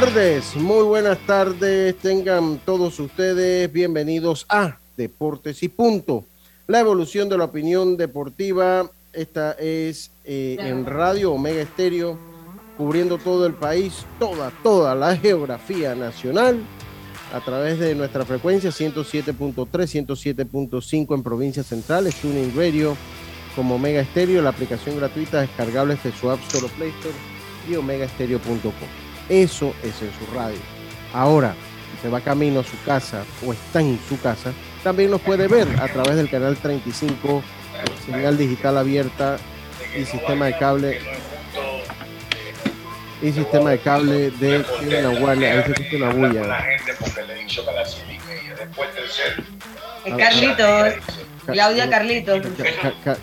tardes, muy buenas tardes. Tengan todos ustedes bienvenidos a Deportes y Punto. La evolución de la opinión deportiva. Esta es eh, en Radio Omega Estéreo, cubriendo todo el país, toda, toda la geografía nacional a través de nuestra frecuencia 107.3, 107.5 en provincias centrales, Tuning Radio como Omega Estéreo, la aplicación gratuita descargable de su App Store Play Store y omegaestereo.com. Eso es en su radio. Ahora, si se va camino a su casa o está en su casa, también nos puede ver a través del canal 35, señal digital abierta y sistema de cable y sistema de cable de una guardia. Ahí se escucha una bulla. Carlitos. Claudia Carlitos.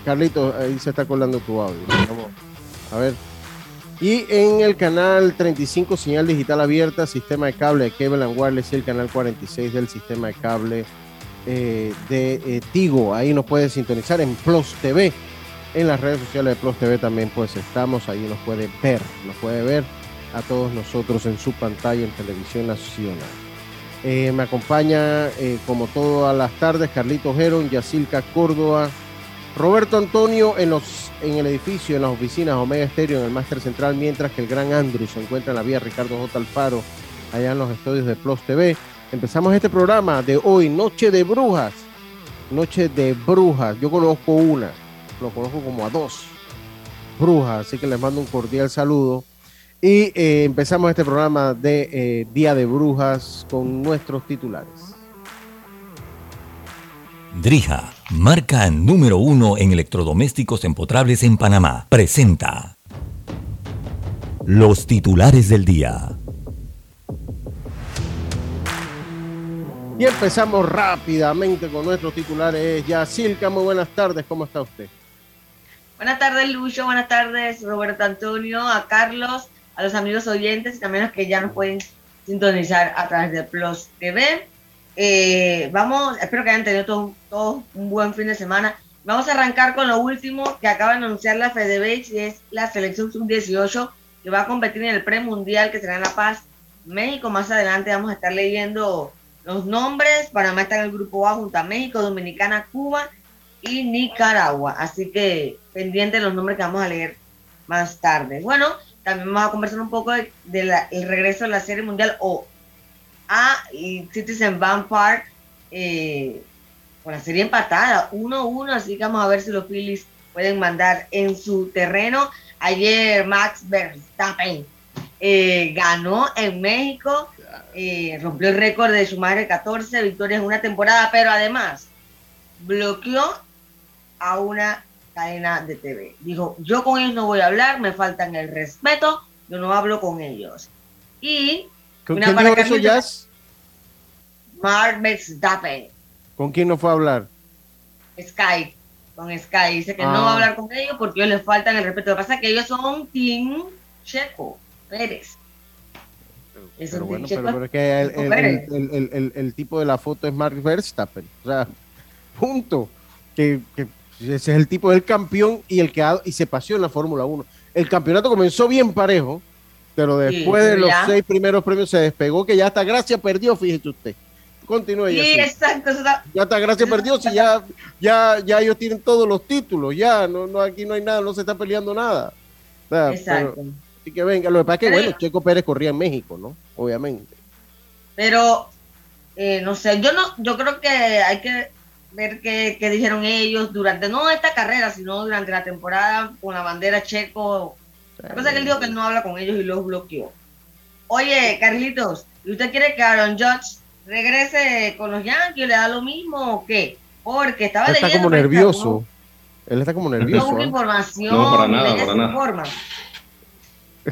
Carlitos, ahí se está colando tu audio. A ver. Y en el canal 35, señal digital abierta, sistema de cable de Cable and Wireless y el canal 46 del sistema de cable eh, de eh, Tigo. Ahí nos puede sintonizar en Plus TV. En las redes sociales de Plus TV también pues estamos, ahí nos puede ver, nos puede ver a todos nosotros en su pantalla en Televisión Nacional. Eh, me acompaña como todas las tardes Carlitos Geron, Yacilca Córdoba, Roberto Antonio en, los, en el edificio, en las oficinas Omega Estéreo, en el Máster Central, mientras que el gran Andrew se encuentra en la vía Ricardo J. Alfaro, allá en los estudios de Plus TV. Empezamos este programa de hoy, Noche de Brujas. Noche de Brujas. Yo conozco una, lo conozco como a dos brujas, así que les mando un cordial saludo. Y eh, empezamos este programa de eh, Día de Brujas con nuestros titulares. Drija, marca número uno en electrodomésticos empotrables en Panamá, presenta los titulares del día. Y empezamos rápidamente con nuestros titulares. Ya, Silca, muy buenas tardes, ¿cómo está usted? Buenas tardes, Lucho, buenas tardes, Roberto Antonio, a Carlos, a los amigos oyentes y también a los que ya nos pueden sintonizar a través de Plus TV. Eh, vamos, espero que hayan tenido todo, un buen fin de semana. Vamos a arrancar con lo último que acaba de anunciar la FedeBase y es la selección sub-18 que va a competir en el premundial que será en La Paz, México. Más adelante vamos a estar leyendo los nombres. Panamá está en el grupo A junto a México, Dominicana, Cuba y Nicaragua. Así que pendiente de los nombres que vamos a leer más tarde. Bueno, también vamos a conversar un poco del de, regreso de la Serie Mundial o a Citizen Park eh, con la serie empatada, 1-1, así que vamos a ver si los Phillies pueden mandar en su terreno. Ayer Max Verstappen eh, ganó en México, eh, rompió el récord de su madre 14 victorias en una temporada, pero además bloqueó a una cadena de TV. Dijo, yo con ellos no voy a hablar, me faltan el respeto, yo no hablo con ellos. Y ¿Con quién dijo eso, Jazz? Mark Verstappen. ¿Con quién no fue a hablar? Sky. Con Sky. Dice que no va a ah. hablar con ellos porque ellos les faltan el respeto. Lo que pasa es que ellos son Team Checo Pérez. Es pero bueno, pero, es que el, tipo de la foto es Mark Verstappen. O sea, punto. Que, ese es el tipo del campeón y el que y se paseó en la Fórmula 1. El campeonato comenzó bien parejo pero después de los seis primeros premios se despegó, que ya hasta Gracia perdió, fíjese usted. Continúe. Sí, exacto. Ya hasta Gracia perdió, si ya, ya, ya ellos tienen todos los títulos, ya, no, no, aquí no hay nada, no se está peleando nada. exacto. así que venga, lo que pasa es que, bueno, Checo Pérez corría en México, ¿no? Obviamente. Pero, eh, no sé, yo no, yo creo que hay que ver qué, qué dijeron ellos durante, no esta carrera, sino durante la temporada con la bandera Checo la cosa es que él dijo que no habla con ellos y los bloqueó. Oye, Carlitos, ¿y usted quiere que Aaron Judge regrese con los Yankees? ¿Le da lo mismo o qué? Porque estaba él está como nervioso. Él está como nervioso. No, ¿eh? información. No, para nada, para nada.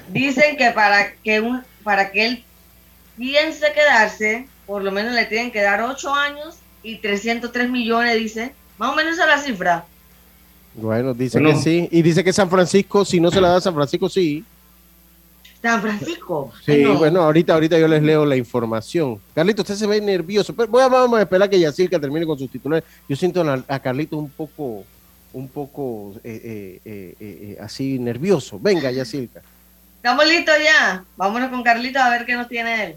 Dicen que para que un para que él piense quedarse, por lo menos le tienen que dar 8 años y 303 millones, dice. Más o menos esa es la cifra. Bueno, dice que sí. Y dice que San Francisco, si no se la da a San Francisco, sí. San Francisco. Sí, bueno, ahorita, ahorita yo les leo la información. Carlito, usted se ve nervioso. Pero voy a, vamos a esperar que Yacirca termine con sus titulares. Yo siento a, Carlito un poco, un poco eh, eh, eh, así nervioso. Venga, Yacirca. Estamos listos ya. Vámonos con Carlito a ver qué nos tiene él.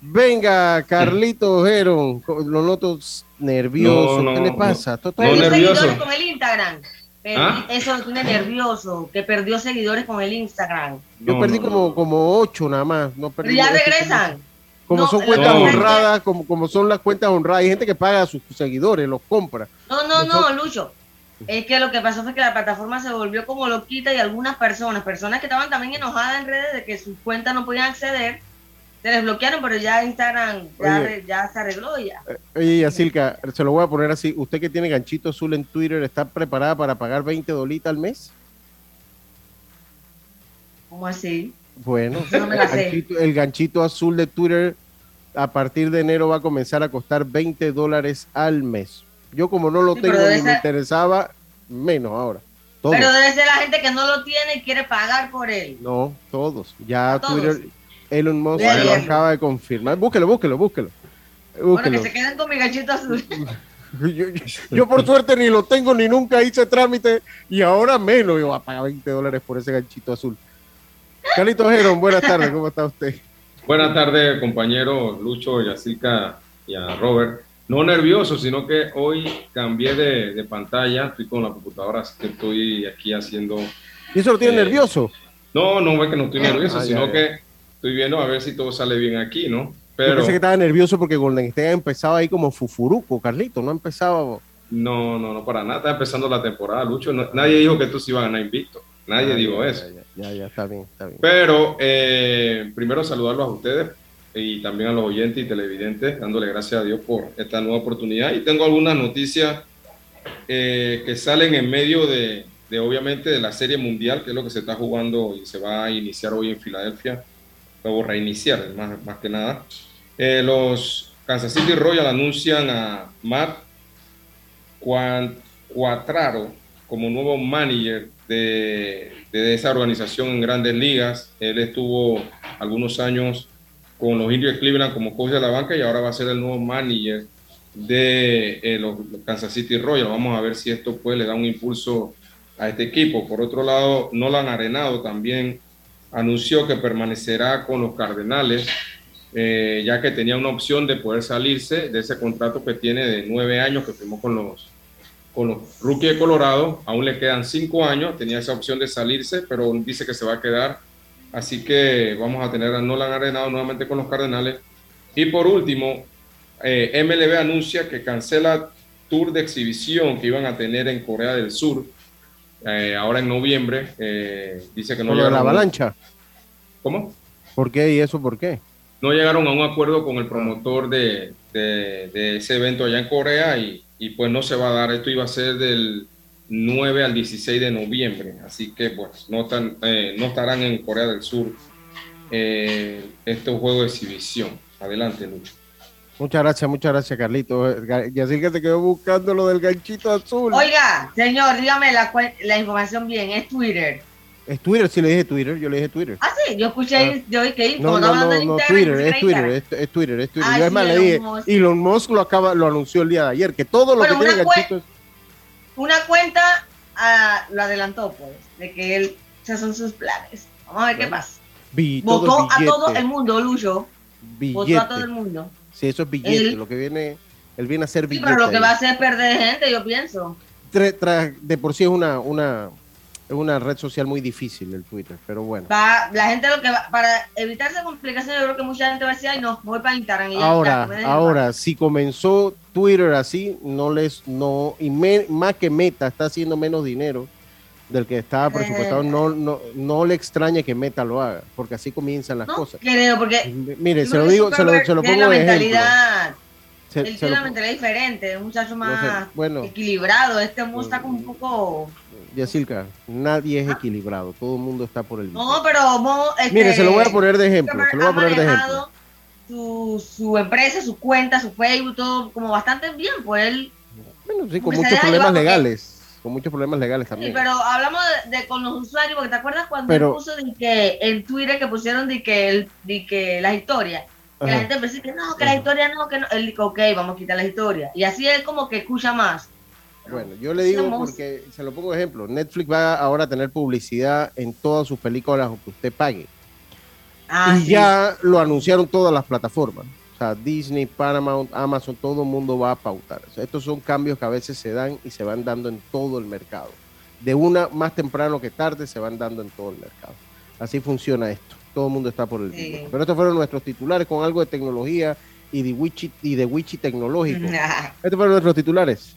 Venga, Carlito Geron, lo noto nervioso. ¿Qué le pasa? No, con el Instagram. ¿Ah? Eso lo tiene nervioso, que perdió seguidores con el Instagram. Yo perdí como, como ocho nada más. No Pero ya regresan. Como son cuentas honradas, como, como son las cuentas honradas, hay gente que paga a sus seguidores, los compra. No, no, no, Lucho. Es que lo que pasó fue que la plataforma se volvió como loquita y algunas personas, personas que estaban también enojadas en redes de que sus cuentas no podían acceder, se desbloquearon, pero ya Instagram ya, se arregló ya. Eh, oye, Yacilca, se lo voy a poner así. ¿Usted que tiene ganchito azul en Twitter está preparada para pagar 20 dolitas al mes? ¿Cómo así? Bueno, el, ganchito, azul de Twitter a partir de enero va a comenzar a costar 20 dólares al mes. Yo como no lo tengo ni me interesaba, menos ahora. Pero debe ser la gente que no lo tiene y quiere pagar por él. No, todos. Ya Twitter, Elon Musk lo acaba de confirmar. Búsquelo, búsquelo, búsquelo. Bueno, que se queden con mi ganchito azul. Yo, por suerte ni lo tengo ni nunca hice trámite y ahora menos yo voy a pagar 20 dólares por ese ganchito azul. Carlitos Gerón, buenas tardes, ¿cómo está usted? Buenas tardes, compañero Lucho, Yacica y a Robert. No nervioso, sino que hoy cambié de, pantalla, estoy con la computadora, así que estoy aquí haciendo... ¿Y eso lo tiene eh, nervioso? No, no es que no estoy nervioso, ah, sino que estoy viendo a ver si todo sale bien aquí, ¿no? Pero... Yo pensé que estaba nervioso porque Golden State empezado ahí como fufuruco, Carlito, no empezaba... No, no, no, para nada, está empezando la temporada, Lucho. nadie dijo que tú se iba a ganar invicto. Nadie ah, dijo eso. Ya, ya, está bien, está bien. Pero eh, primero saludarlos a ustedes y también a los oyentes y televidentes, dándole gracias a Dios por esta nueva oportunidad. Y tengo algunas noticias eh, que salen en medio de, obviamente, de la Serie Mundial, que es lo que se está jugando y se va a iniciar hoy en Filadelfia, o reiniciar, más, más que nada. Eh, los Kansas City Royals anuncian a Matt Cuatraro como nuevo manager de, esa organización en grandes ligas. Él estuvo algunos años con los Indios de Cleveland como coach de la banca y ahora va a ser el nuevo manager de eh, los Kansas City Royals. Vamos a ver si esto pues le da un impulso a este equipo. Por otro lado, Nolan Arenado también anunció que permanecerá con los Cardenales, eh, ya que tenía una opción de poder salirse de ese contrato que tiene de nueve años que firmó con los con los rookies de Colorado, aún le quedan cinco años, tenía esa opción de salirse, pero dice que se va a quedar. Así que vamos a tener a Nolan Arenado nuevamente con los Cardenales. Y por último, eh, MLB anuncia que cancela tour de exhibición que iban a tener en Corea del Sur eh, ahora en noviembre. Eh, dice que no llegaron. la avalancha? ¿Cómo? ¿Por qué y eso por qué? No llegaron a un acuerdo con el promotor de, de ese evento allá en Corea y y pues no se va a dar. Esto iba a ser del 9 al 16 de noviembre, así que pues no, están, eh, no estarán en Corea del Sur eh, estos juegos de exhibición. Adelante, Lucho. Muchas gracias, muchas gracias, Carlito. Y así que te quedó buscando lo del ganchito azul. Oiga, señor, dígame la, la información bien, es Twitter. Es Twitter, sí le dije Twitter, yo le dije Twitter. Ah, sí, yo escuché, ah. yo que no, no, no, no, Twitter, es Twitter, es, es, Twitter, es Twitter. Ah, yo además le dije, Elon Musk lo acaba, lo anunció el día de ayer, que todo lo que tiene ganchitos... Una cuenta ah, lo adelantó, pues, de que él, esos son sus planes. Vamos a ver qué pasa. Votó a todo el mundo, Lucho. Votó a todo el mundo. Sí, eso es billete, lo que viene, él viene a ser billete. Sí, pero lo que va a hacer es perder gente, yo pienso. de por sí es una, una es una red social muy difícil el Twitter, pero bueno. la gente lo que va, para evitarse complicaciones, yo creo que mucha gente va a decir, ay no, voy para Instagram. Y ahora, ahora, si comenzó Twitter así, no les, no, y más que Meta está haciendo menos dinero del que estaba presupuestado, eh. no, no, no le extraña que Meta lo haga, porque así comienzan las cosas. Creo, porque. Mire, se lo digo, se lo, se lo pongo de ejemplo. él tiene una mentalidad diferente, un muchacho más equilibrado. Este mundo está como un poco Yacilca, nadie es equilibrado, todo el mundo está por el No, pero este, Mire, se lo voy a poner de ejemplo, se lo voy a poner de ejemplo. Su, su empresa, su cuenta, su Facebook, todo como bastante bien, pues él... Bueno, sí, con muchos problemas legales, con muchos problemas legales también. Sí, pero hablamos de, con los usuarios, porque te acuerdas cuando puso de que en Twitter que pusieron de que, el, de que las historias, que la gente empezó que no, que la historia no, que no, él dijo, ok, vamos a quitar la historia. Y así él como que escucha más. Bueno, yo le digo porque, se lo pongo de ejemplo, Netflix va ahora a tener publicidad en todas sus películas que usted pague. Ah, y sí. ya lo anunciaron todas las plataformas. Sea, Disney, Paramount, Amazon, todo el mundo va a pautar. Estos son cambios que a veces se dan y se van dando en todo el mercado. De una más temprano que tarde se van dando en todo el mercado. Así funciona esto. Todo el mundo está por el Sí. Pero estos fueron nuestros titulares con algo de tecnología y de Wichi, y de Wichi tecnológico. Estos fueron nuestros titulares.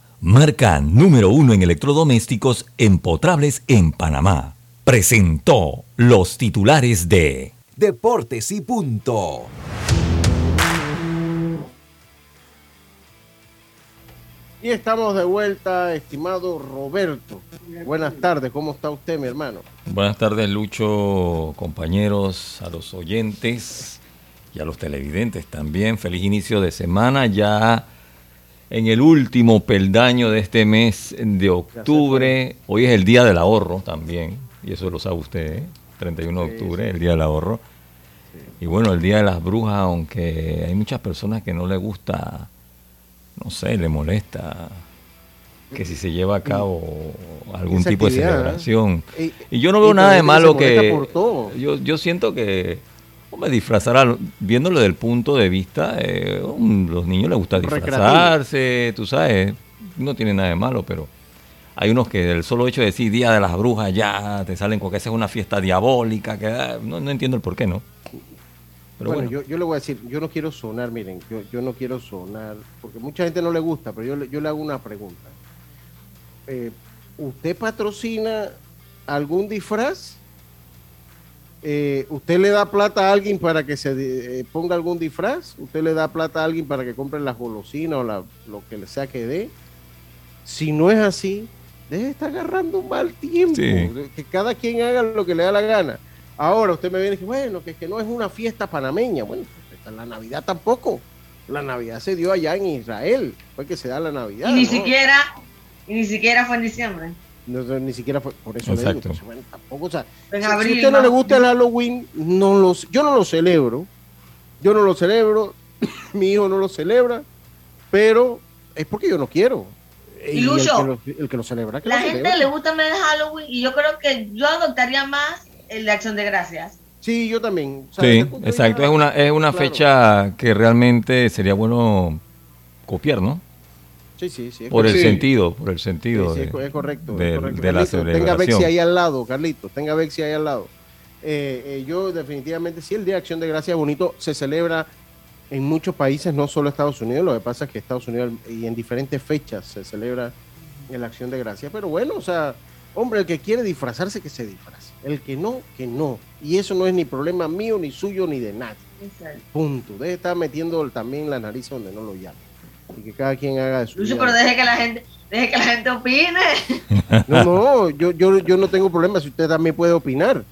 marca número uno en electrodomésticos empotrables en Panamá, presentó los titulares de Deportes y punto. Y estamos de vuelta, estimado Roberto. Buenas tardes, ¿cómo está usted, mi hermano? Buenas tardes, Lucho, compañeros, a los oyentes y a los televidentes también. Feliz inicio de semana ya en el último peldaño de este mes de octubre. Hoy es el Día del Ahorro también, y eso lo sabe usted, ¿eh? 31 de octubre, el Día del Ahorro. Y bueno, el Día de las Brujas, aunque hay muchas personas que no le gusta, no sé, le molesta que si se lleva a cabo algún tipo de ¿eh? celebración. Y- yo no veo y nada de malo que... por todo. Yo, yo siento que, hombre, disfrazar, viéndolo desde el punto de vista, eh, los niños les gusta disfrazarse, tú sabes, no tiene nada de malo, pero hay unos que el solo hecho de decir Día de las Brujas ya te salen con que esa es una fiesta diabólica, que ah, no, no entiendo el por qué, ¿no? Pero bueno, bueno, Yo, yo le voy a decir, yo no quiero sonar, miren, yo, yo no quiero sonar, porque mucha gente no le gusta, pero yo, le- yo le hago una pregunta. Eh, ¿Usted patrocina algún disfraz? Eh, ¿Usted le da plata a alguien para que se eh, ponga algún disfraz? ¿Usted le da plata a alguien para que compre las golosinas o la- lo que le sea que dé? Si no es así, debe estar agarrando un mal tiempo. Sí. Que cada quien haga lo que le da la gana. Ahora usted me viene y dice, bueno, que, que no es una fiesta panameña. Bueno, la Navidad tampoco. La Navidad se dio allá en Israel. Fue que se da la Navidad. Y ni ¿no? siquiera, y ni siquiera fue en diciembre. No, no, ni siquiera fue por eso le digo, pues, bueno, tampoco, o sea, En si, si abril. a usted no le gusta el Halloween, no los, yo no lo celebro. Yo no lo celebro, mi hijo no lo celebra, pero es porque yo no quiero. Y el, Lucho, que lo, el que lo celebra, que La lo gente celebra. le gusta más el Halloween y yo creo que yo adoptaría más el de Acción de Gracias. Sí, yo también. O sea, sí, exacto, es una, es una Claro. fecha que realmente sería bueno copiar, ¿no? Sí, sí, sí. es Por el Sí. sentido, por el sentido Sí, sí, de, es co- es correcto. de- es correcto. de la Carlito, Tenga Bexi ahí al lado, Carlitos. Tenga Bexi ahí al lado. Eh, eh, yo definitivamente, sí, el Día de Acción de Gracias bonito se celebra en muchos países, no solo Estados Unidos. Lo que pasa es que Estados Unidos y en diferentes fechas se celebra la Acción de Gracias. Pero bueno, o sea, hombre, el que quiere disfrazarse, que se disfrace. El que no, que no. Y eso no es ni problema mío, ni suyo, ni de nadie. Punto. Debe estar metiendo también la nariz donde no lo llama. Y que cada quien haga Lucho, vida. pero deje que la gente, deje que la gente opine. No, no, yo, yo, yo no tengo problema si usted también puede opinar.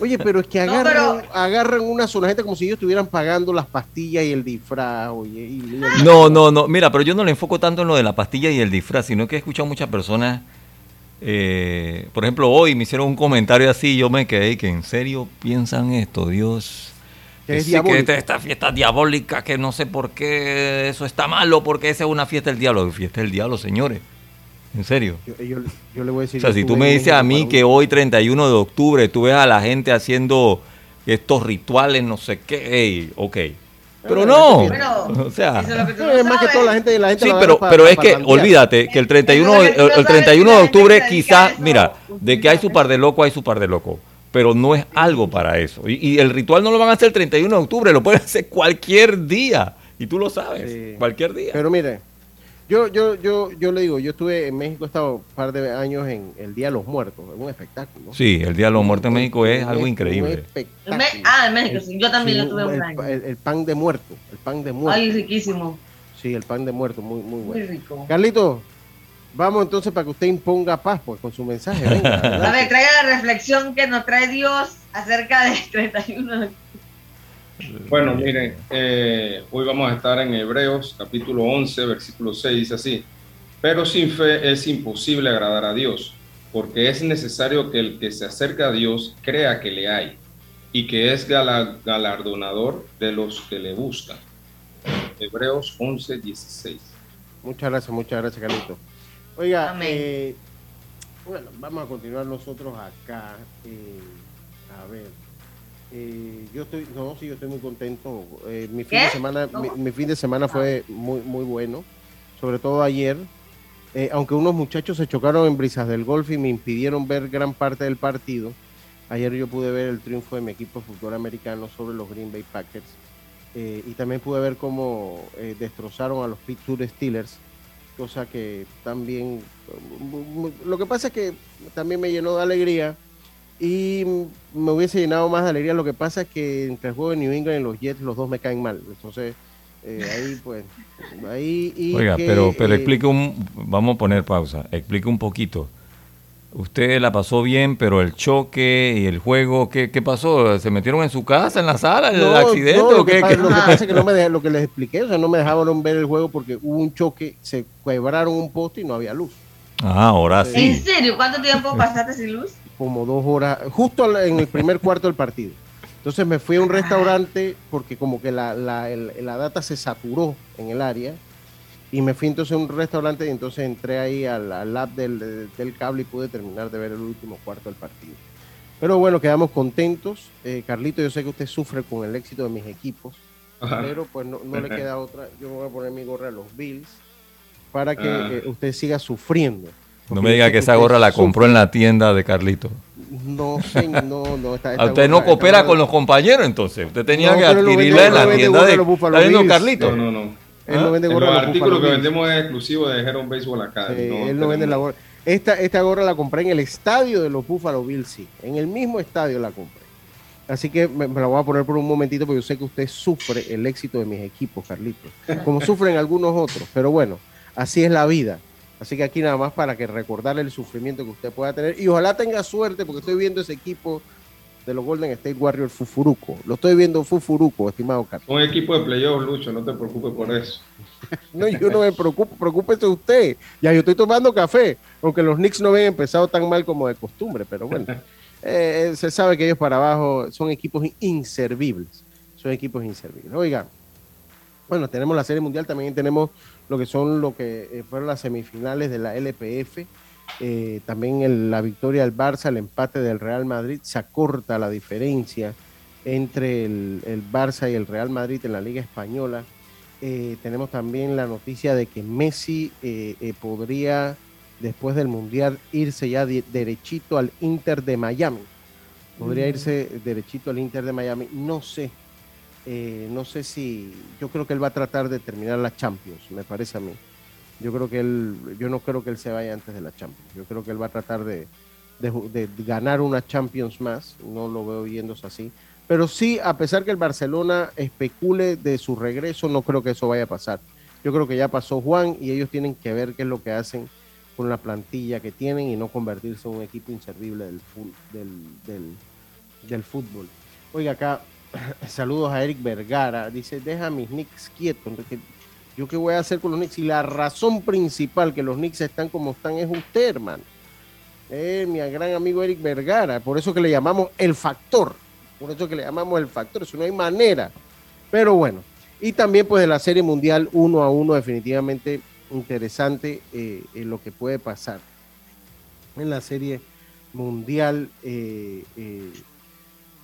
Oye, pero es que No, agarran, pero- agarran una sola gente como si ellos estuvieran pagando las pastillas y el disfraz. Oye, y- No, no, no. Mira, pero yo no le enfoco tanto en lo de la pastilla y el disfraz, sino que he escuchado muchas personas. eh, por ejemplo, hoy me hicieron un comentario así y yo me quedé que en serio piensan esto, Dios. Que es sí, que diabólico. esta, esta fiesta diabólica, que no sé por qué eso está malo, porque esa es una fiesta del diablo. Fiesta del diablo, señores. En serio. Yo, yo- yo le voy a decir. O sea, si tú me dices a mí para que hoy 31 de octubre tú ves a la gente haciendo estos rituales, no sé qué, ey, ok. Pero Ah, no, Pero, o sea, eso es lo que tú Eh, no es más que todo la gente, la gente sí, la pero, agarra pa- pero es que olvídate que el 31, Eso es lo que tú el, el sabes, 31 de octubre quizás, mira, de que hay su par de loco, hay su par de loco, pero no es algo para eso. Y, y el ritual no lo van a hacer el 31 de octubre, lo pueden hacer cualquier día, y tú lo sabes, Sí. cualquier día. Pero mire, yo, yo, yo, yo le digo, yo estuve en México, he estado un par de años en el Día de los Muertos, en un espectáculo. sí, el Día de los Muertos en México es algo increíble. Espectáculo. Me- ah, en México, sí. Yo también Sí, lo tuve un el, año. el- el pan de muerto, el pan de muerto. Ay, riquísimo. Sí, el pan de muerto, muy, muy Muy bueno. rico. Carlito, vamos entonces para que usted imponga paz pues, con su mensaje. Venga, A ver, traiga la reflexión que nos trae Dios acerca del 31 de Bueno, miren, eh, hoy vamos a estar en Hebreos capítulo 11, versículo 6, dice así, pero sin fe es imposible agradar a Dios, porque es necesario que el que se acerca a Dios crea que le hay y que es galardonador de los que le buscan. Hebreos 11, 16. Muchas gracias, muchas gracias, Carlito. Oiga, eh, bueno, vamos a continuar nosotros acá. Eh, a ver, eh, yo estoy, no, sí, yo estoy muy contento. mi fin de semana, mi, fin de semana fue muy, muy bueno, sobre todo ayer. aunque unos muchachos se chocaron en brisas del golf y me impidieron ver gran parte del partido, ayer yo pude ver el triunfo de mi equipo de fútbol americano sobre los Green Bay Packers y también pude ver cómo destrozaron a los Pittsburgh Steelers cosa que también, lo que pasa es que también me llenó de alegría y me hubiese llenado más de alegría, lo que pasa es que entre el juego de New England y los Jets los dos me caen mal, entonces eh, ahí pues, ahí... Y Oiga, pero, pero eh, explique un, vamos a poner pausa, explique un poquito Usted la pasó bien, pero el choque y el juego, ¿qué, qué pasó? ¿Se metieron en su casa, en la sala, el accidente o qué? lo que pasa es que no me lo que les expliqué, o sea, no me dejaron ver el juego porque hubo un choque, se quebraron un poste y no había luz. Ah, ahora sí. ¿En serio? ¿Cuánto tiempo pasaste sin luz? Como dos horas, justo en el primer cuarto del partido. Entonces me fui a un restaurante porque como que la, la, la data se saturó en el área y me fui entonces a un restaurante y entonces entré ahí al, al lab del, cable y pude terminar de ver el último cuarto del partido. Pero bueno, quedamos contentos. Eh, Carlito, yo sé que usted sufre con el éxito de mis equipos, pero pues no, le queda otra. Yo me voy a poner mi gorra a los Bills para que ah. eh, usted siga sufriendo. No me diga que esa gorra la compró en la tienda de Carlito. No, no, no. Está, usted no coopera con los compañeros entonces. Usted tenía que adquirirla en la tienda de, de Carlito. No, no, no. Él no ¿Ah? vende gorra. Los artículos que vendemos es exclusivo de Heron Baseball Academy. Sí, él no vende la gorra. Esta, esta gorra la compré en el estadio de los Buffalo Bills, sí. En el mismo estadio la compré. Así que me, la voy a poner por un momentito porque yo sé que usted sufre el éxito de mis equipos, Carlitos. Como sufren algunos otros. Pero bueno, así es la vida. Así que aquí nada más para que recordarle el sufrimiento que usted pueda tener. Y ojalá tenga suerte porque estoy viendo ese equipo de los Golden State Warriors Fufuruco. Lo estoy viendo Fufuruco, estimado Carlos. Un equipo de playoffs, Lucho, no te preocupes por eso. no, yo no me preocupo, preocúpese usted. Ya yo estoy tomando café, aunque los Knicks no habían empezado tan mal como de costumbre, pero bueno. Eh, se sabe que ellos para abajo son equipos inservibles. Son equipos inservibles. Oiga, bueno, tenemos la Serie Mundial, también tenemos lo que son lo que eh, fueron las semifinales de la LPF eh, también la victoria del Barça, el empate del Real Madrid, se acorta la diferencia entre el, Barça y el Real Madrid en la Liga Española. Eh, tenemos también la noticia de que Messi eh, podría, después del Mundial, irse ya derechito al Inter de Miami. Podría mm. irse derechito al Inter de Miami. No sé, no sé si, yo creo que él va a tratar de terminar la Champions, me parece a mí. Yo creo que él, yo no creo que él se vaya antes de la Champions. Yo creo que él va a tratar de, ganar una Champions más. No lo veo yéndose así. Pero sí, a pesar que el Barcelona especule de su regreso, no creo que eso vaya a pasar. Yo creo que ya pasó Juan y ellos tienen que ver qué es lo que hacen con la plantilla que tienen y no convertirse en un equipo inservible del, del, del fútbol. Oiga, acá saludos a Eric Vergara. Dice, deja mis Knicks quietos. ¿Yo qué voy a hacer con los Knicks? Y la razón principal que los Knicks están como están es usted, hermano. Eh, mi gran amigo Eric Vergara. Por eso que le llamamos el factor. Por eso que le llamamos el factor. Eso no hay manera. Pero bueno. Y también pues de la Serie Mundial uno a uno definitivamente interesante eh, lo que puede pasar. En la Serie Mundial eh,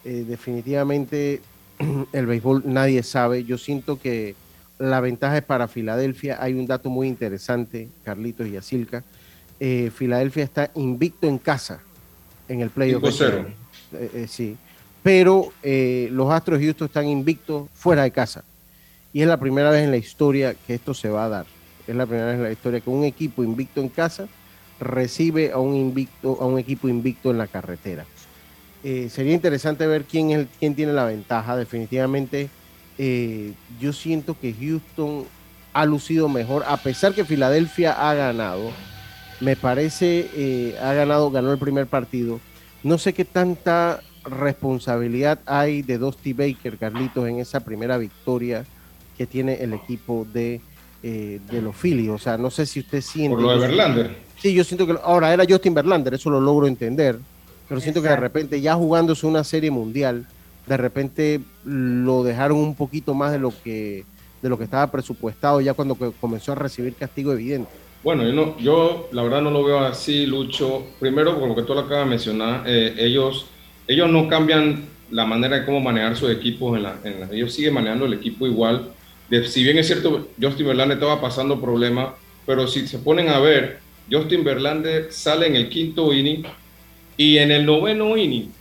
definitivamente el béisbol nadie sabe. Yo siento que la ventaja es para Filadelfia. Hay un dato muy interesante, Carlitos y Asilca. Eh, Filadelfia está invicto en casa en el playoff. Eh, eh, sí. Pero los Astros de Houston están invictos fuera de casa. Y es la primera vez en la historia que esto se va a dar. Es la primera vez en la historia que un equipo invicto en casa recibe a un invicto, a un equipo invicto en la carretera. sería interesante ver quién es quién tiene la ventaja. Definitivamente eh, yo siento que Houston ha lucido mejor, a pesar que Filadelfia ha ganado. Me parece, eh, ha ganado, ganó el primer partido. No sé qué tanta responsabilidad hay de Dusty Baker, Carlitos, en esa primera victoria que tiene el equipo de, eh, de los Phillies? O sea, no sé si usted siente... Por lo de Verlander. Sí, yo siento que ahora era Justin Verlander, eso lo logro entender, pero siento que de repente ya jugándose una serie mundial, de repente lo dejaron un poquito más de lo que de lo que estaba presupuestado ya cuando comenzó a recibir castigo evidente. Bueno, yo, no, yo la verdad no lo veo así, Lucho. Primero, con lo que tú lo acabas de mencionar, eh, ellos, ellos no cambian la manera de cómo manejar sus equipos. Ellos siguen manejando el equipo igual. De- si bien es cierto, Justin Verlander estaba pasando problemas, pero si se ponen a ver, Justin Verlander sale en el quinto inning y en el noveno inning,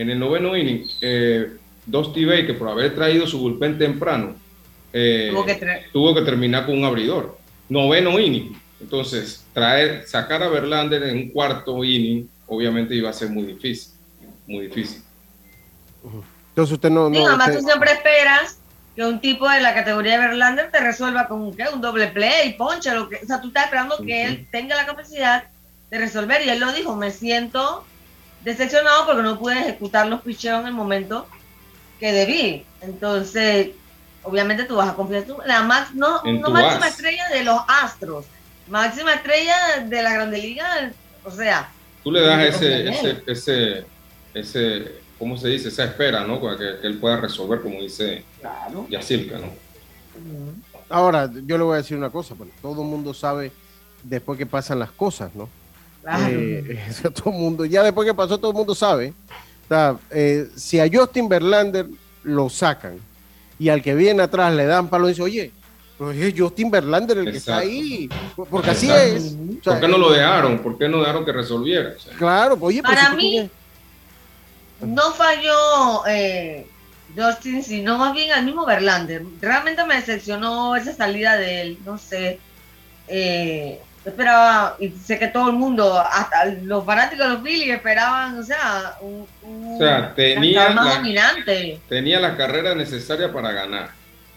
en el noveno inning, eh, Dusty Baker, por haber traído su bullpen temprano, eh, Tuvo que tra- tuvo que terminar con un abridor. Noveno inning. Entonces, traer, sacar a Verlander en un cuarto inning, obviamente iba a ser muy difícil. Muy difícil. Entonces usted no... Sí, no además usted- tú siempre esperas que un tipo de la categoría de Verlander te resuelva con un, ¿qué? un doble play, ponche, lo que, o sea, tú estás esperando que él tenga la capacidad de resolver y él lo dijo, me siento decepcionado porque no pude ejecutar los picheos en el momento que debí. Entonces, obviamente tú vas a confiar en tu- la max, no, En no máxima as. estrella de los Astros, máxima estrella de la Grande Liga, o sea, Tú le das ese, ese, ese, ese, ¿cómo se dice? Esa espera, ¿no? Para que, que él pueda resolver, como dice claro. Yacirca, ¿no? Ahora, yo le voy a decir una cosa, bueno, todo el mundo sabe después que pasan las cosas, ¿no? Claro. Eh, eso todo el mundo, ya después que pasó, todo el mundo sabe. O sea, eh, si a Justin Verlander lo sacan y al que viene atrás le dan palo, dice, oye, pues es Justin Verlander el que está ahí. Porque así es. O sea, ¿Por qué no lo dejaron? ¿Por qué no dejaron que resolviera? O sea, Claro, pues, oye, pues, Para mí, tienes- no falló eh, Justin, sino más bien al mismo Verlander. Realmente me decepcionó esa salida de él, no sé. Eh, yo esperaba, y sé que todo el mundo, hasta los fanáticos de los Phillies esperaban, o sea, un, un O sea, tenía lanzador más la- dominante. tenía la carrera necesaria para ganar.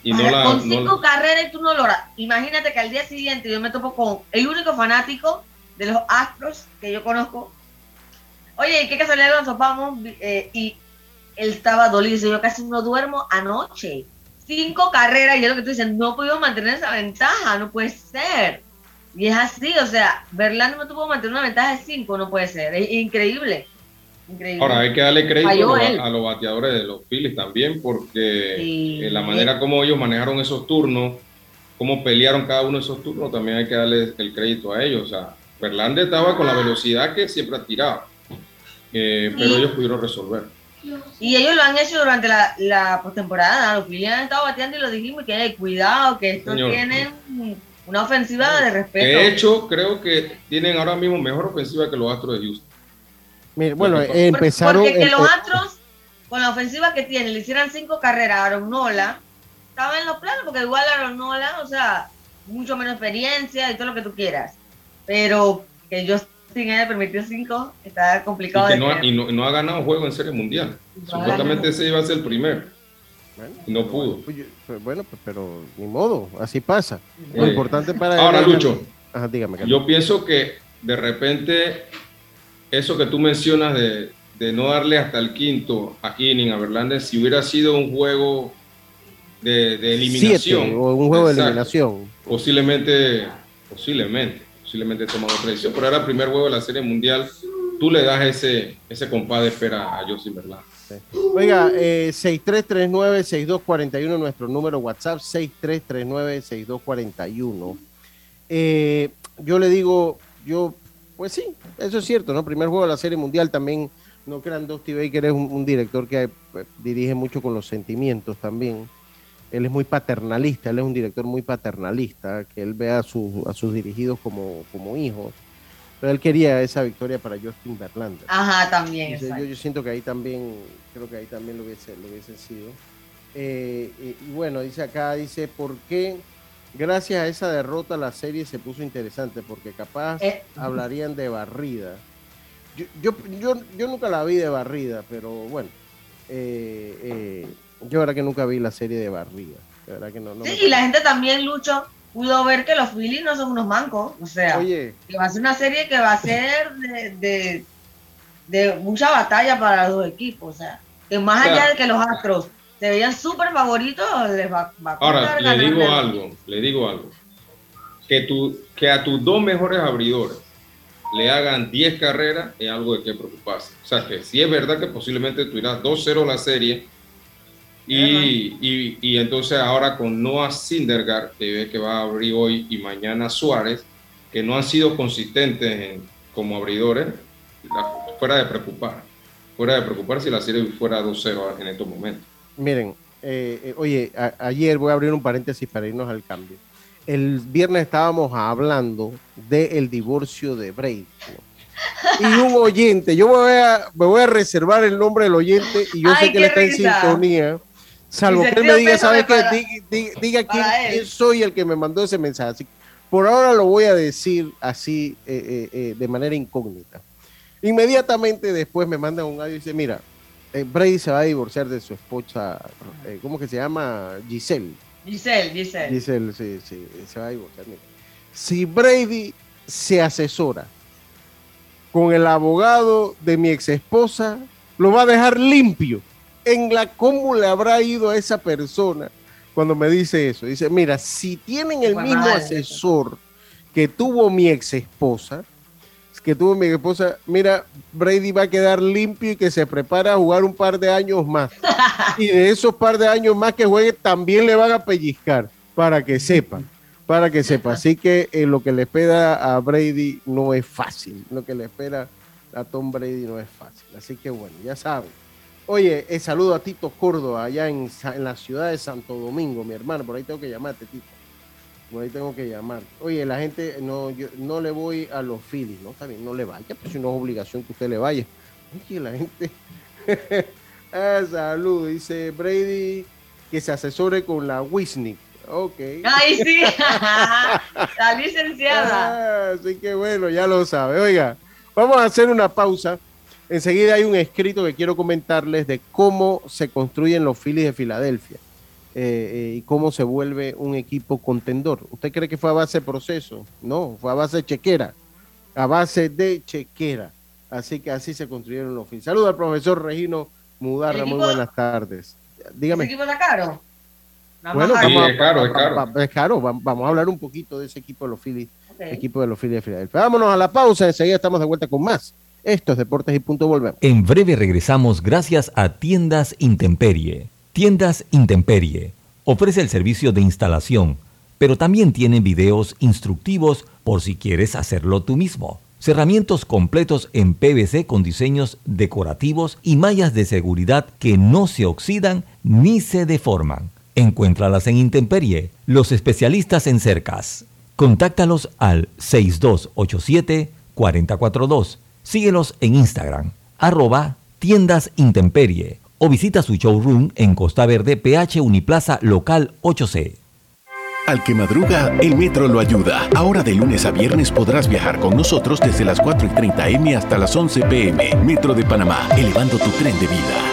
Y no la, con cinco carreras y tú no logras. Imagínate que al día siguiente yo me topo con el único fanático de los Astros que yo conozco. Oye, ¿y qué casualidad nos topamos? Eh, y él estaba dolido. Yo casi no duermo anoche. Cinco carreras y es lo que tú dices, no pudimos mantener esa ventaja, no puede ser. Y es así, o sea, Verlander no tuvo mantener una ventaja de cinco, no puede ser. Es increíble. Increíble. Ahora hay que darle crédito a los, él. a los bateadores de los Phillies también, porque Sí. eh, la manera como ellos manejaron esos turnos, cómo pelearon cada uno de esos turnos, también hay que darle el crédito a ellos. O sea, Verlander estaba con la velocidad que siempre ha tirado, eh, pero ellos pudieron resolver. Y ellos lo han hecho durante la, la postemporada. Los Phillies han estado bateando y lo dijimos que cuidado, que estos Señor. tienen una ofensiva de respeto. De hecho, creo que tienen ahora mismo mejor ofensiva que los Astros de Houston. Mire, bueno, Porque- eh, empezaron... Porque que los Astros, con la ofensiva que tienen, le hicieran cinco carreras a Aaron Nola, estaba en los planos, porque igual Aaron Nola, o sea, mucho menos experiencia y todo lo que tú quieras. Pero que Justin haya permitido cinco, está Y, complicado que de no ha, y no, y no ha ganado juego en Serie Mundial. No Supuestamente ese iba a ser el primero. Bueno, no pudo. Pues yo- pues bueno, pues, pero ni modo, así pasa. Lo importante para Ahora, él Lucho, Ajá, dígame, Carlos. Yo pienso que de repente eso que tú mencionas de, de no darle hasta el quinto a inning a si hubiera sido un juego de, de eliminación, Siete, o un juego de eliminación. posiblemente, posiblemente, posiblemente toman otra decisión, pero era el primer juego de la Serie Mundial, tú le das ese, ese compás de espera a Justin Verlander. Oiga, eh, 6339-6241, nuestro número WhatsApp, 6339-6241. Eh, yo le digo, yo, pues sí, eso es cierto, ¿no? Primer juego de la Serie Mundial también, no crean, Dusty Baker es un, director que eh, dirige mucho con los sentimientos también. Él es muy paternalista, él es un director muy paternalista, que él ve a, sus dirigidos como hijos. Pero él quería esa victoria para Justin Verlander. Ajá, también. Entonces, yo, yo siento que ahí también, creo que ahí también lo hubiese, lo hubiese sido. Eh, y, y bueno, dice acá, dice, ¿por qué gracias a esa derrota la serie se puso interesante? Porque capaz Eh. hablarían de barrida. Yo, yo, yo, yo nunca la vi de barrida, pero bueno, eh, eh, yo la verdad que nunca vi la serie de barrida. La verdad que no, Sí, y la gente también, Lucho, pudo ver que los Phillies no son unos mancos. O sea, Oye, que va a ser una serie que va a ser de, de, de mucha batalla para los dos equipos. O sea, que más allá de que los Astros se veían súper favoritos, les va, a Ahora, le digo algo, le digo algo. Que, tu, que a tus dos mejores abridores le hagan 10 carreras es algo de que preocuparse. O sea, que si es verdad que posiblemente tú irás 2-0 la serie y, y, y, entonces ahora con Noah Syndergaard, que ve que va a abrir hoy y mañana Suárez, que no han sido consistentes como abridores, fuera de preocupar. Fuera de preocupar si la serie fuera 2-0 en estos momentos. Miren, eh, eh, oye, ayer voy a abrir un paréntesis para irnos al cambio. El viernes estábamos hablando del divorcio de Brady. Y un oyente, yo voy a, me voy a reservar el nombre del oyente y yo sé que él está en sintonía. Salvo que él me diga, ¿sabes qué? Diga, quién, soy el que me mandó ese mensaje. por ahora lo voy a decir así eh, de manera incógnita. Inmediatamente después me manda un audio y dice, mira, eh, Brady se va a divorciar de su esposa, eh, ¿cómo que se llama? Giselle. Giselle, Giselle. Giselle, sí, sí, se va a divorciar. Si Brady se asesora con el abogado de mi ex esposa, lo va a dejar limpio. En la cómo le habrá ido a esa persona cuando me dice eso. Dice, mira, si tienen el mismo asesor que tuvo mi ex esposa, que tuvo mi esposa, mira, Brady va a quedar limpio y que se prepara a jugar un par de años más. y de esos par de años más que juegue, también le van a pellizcar, para que sepa, para que sepa. Así que eh, lo que le espera a Brady no es fácil, lo que le espera a Tom Brady no es fácil. Así que bueno, ya saben. Oye, el eh, saludo a Tito Córdoba, allá en, en la ciudad de Santo Domingo, mi hermano, por ahí tengo que llamarte, Tito por ahí tengo que llamar. Oye, la gente, no, yo no le voy a los Phillies, ¿no? Bien, no le vaya, pues si no es obligación que usted le vaya. Oye, la gente. ah, salud, dice Brady que se asesore con la Wisnik. Ok. Ay, sí. la licenciada. Ah, así que bueno, ya lo sabe. Oiga, vamos a hacer una pausa. Enseguida hay un escrito que quiero comentarles de cómo se construyen los Phillies de Filadelfia. Eh, eh, y cómo se vuelve un equipo contendor. ¿Usted cree que fue a base de proceso? No, fue a base de chequera, a base de chequera. Así que así se construyeron los fines. Saludos al profesor Regino Mudarra, muy buenas tardes. Dígame. ¿El equipo está caro? bueno, vamos es caro, es caro. es caro. Vamos a hablar un poquito de ese equipo de los Phillies, equipo de los Phillies de Filadelfia. Vámonos a la pausa, enseguida estamos de vuelta con más. Esto es Deportes y Punto Volvemos. En breve regresamos gracias a Tiendas Intemperie Tiendas Intemperie ofrece el servicio de instalación, pero también tiene videos instructivos por si quieres hacerlo tú mismo. Cerramientos completos en PVC con diseños decorativos y mallas de seguridad que no se oxidan ni se deforman. Encuéntralas en Intemperie, los especialistas en cercas. Contáctalos al 6287-442. Síguelos en Instagram, arroba tiendas Intemperie o visita su showroom en Costa Verde, PH Uniplaza Local 8C. Al que madruga, el metro lo ayuda. Ahora de lunes a viernes podrás viajar con nosotros desde las 4 y 30 M hasta las 11 PM. Metro de Panamá, elevando tu tren de vida.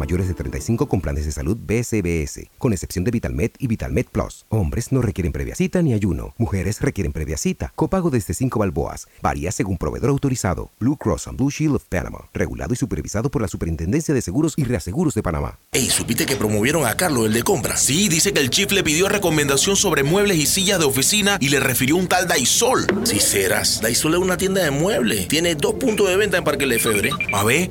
mayores de 35 con planes de salud BCBS, con excepción de VitalMed y VitalMed Plus. Hombres no requieren previa cita ni ayuno. Mujeres requieren previa cita. Copago desde 5 balboas. Varía según proveedor autorizado. Blue Cross and Blue Shield of Panama. Regulado y supervisado por la Superintendencia de Seguros y Reaseguros de Panamá. Ey, ¿supiste que promovieron a Carlos, el de compra? Sí, dice que el chief le pidió recomendación sobre muebles y sillas de oficina y le refirió un tal Daisol. Si serás, Daisol es una tienda de muebles. Tiene dos puntos de venta en Parque Lefebvre. A ver,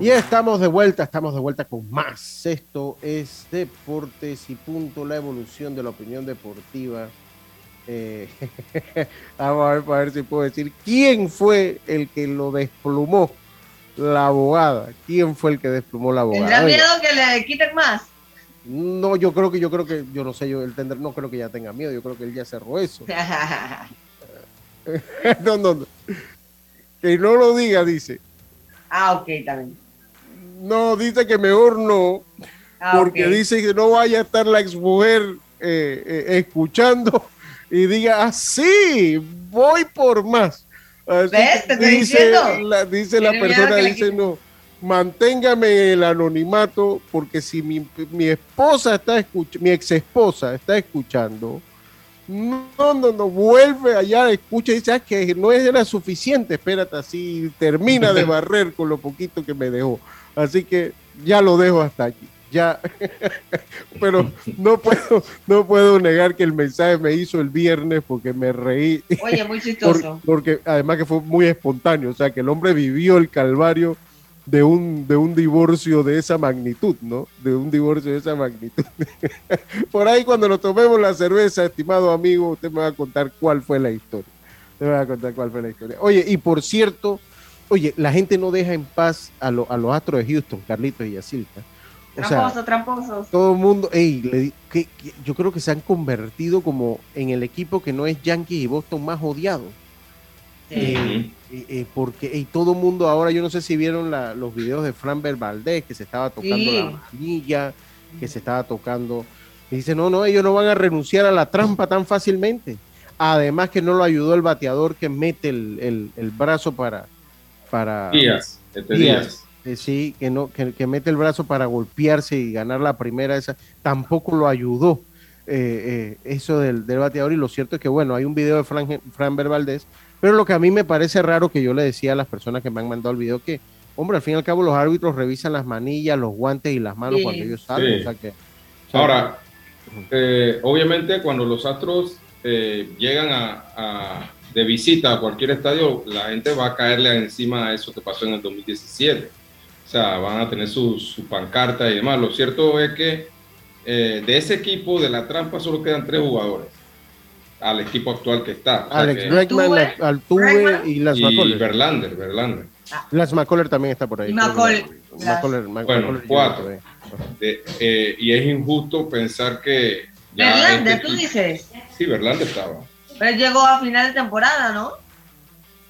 Y estamos de vuelta, estamos de vuelta con más. Esto es Deportes y Punto, la evolución de la opinión deportiva. Eh, vamos a ver, para ver si puedo decir quién fue el que lo desplumó la abogada. ¿Quién fue el que desplumó la abogada? ¿Tendrá miedo que le quiten más? No, yo creo que, yo creo que, yo no sé, yo el tender, no creo que ya tenga miedo, yo creo que él ya cerró eso. no, no, no. Que no lo diga, dice. Ah, ok, también. No, dice que mejor no, Ah, porque dice que no vaya a estar la exmujer eh, eh, escuchando y diga, así, voy por más. Así ¿Ves? Te estoy dice diciendo. la, dice la persona, dice, no, manténgame el anonimato, porque si mi, mi esposa está escuchando, mi ex esposa está escuchando, no, no, no, vuelve allá, escucha y dice, ah, que no era suficiente, espérate, así termina de barrer con lo poquito que me dejó. Así que ya lo dejo hasta aquí. Ya, pero no puedo, no puedo negar que el mensaje me hizo el viernes porque me reí. Oye, muy Por- chistoso. porque además que fue muy espontáneo, o sea, que el hombre vivió el calvario de un, de un divorcio de esa magnitud, ¿no? De un divorcio de esa magnitud. Por ahí cuando nos tomemos la cerveza, estimado amigo, usted me va a contar cuál fue la historia. Te voy a contar cuál fue la historia. Oye, y por cierto, oye, la gente no deja en paz a, lo- a los astros de Houston, Carlitos y Yacilca. O sea, Tramposos, tramposos. todo el mundo, ey, le que- que yo creo que se han convertido como en el equipo que no es Yankees y Boston más odiado. Eh, eh, eh, porque ey, todo el mundo ahora, yo no sé si vieron la- los videos de Framber Valdez, que se estaba tocando Sí. la manilla, que se estaba tocando. Y dice, no, no, ellos no van a renunciar a la trampa tan fácilmente. Además que no lo ayudó el bateador que mete el, el- el brazo para... para Díaz, este Díaz, Díaz. eh, sí, que, no, que, que mete el brazo para golpearse y ganar la primera, esa tampoco lo ayudó eh, eh, eso del, del bateador. Y lo cierto es que, bueno, hay un video de Fran, Fran Valdez, pero lo que a mí me parece raro que yo le decía a las personas que me han mandado el video que, hombre, al fin y al cabo los árbitros revisan las manillas, los guantes y las manos Sí. cuando ellos salen. Sí. O sea que, o sea, Ahora, eh, obviamente cuando los Astros eh, llegan a, a- de visita a cualquier estadio, la gente va a caerle encima a eso que pasó en el 2017. O sea, van a tener su, su pancarta y demás. Lo cierto es que eh, de ese equipo de la trampa solo quedan tres jugadores al equipo actual que está. O sea Alex que- Bregman, Tuve, Altuve y Las y McCullers. Verlander, Verlander. Las McCullers también está por ahí. Y creo que McCull- la- las- McCullers- Mac- Bueno, McCullers cuatro. De- eh, y es injusto pensar que... ya Verlander, este tú dices. Sí, Verlander estaba. Pero él llegó a final de temporada, ¿no?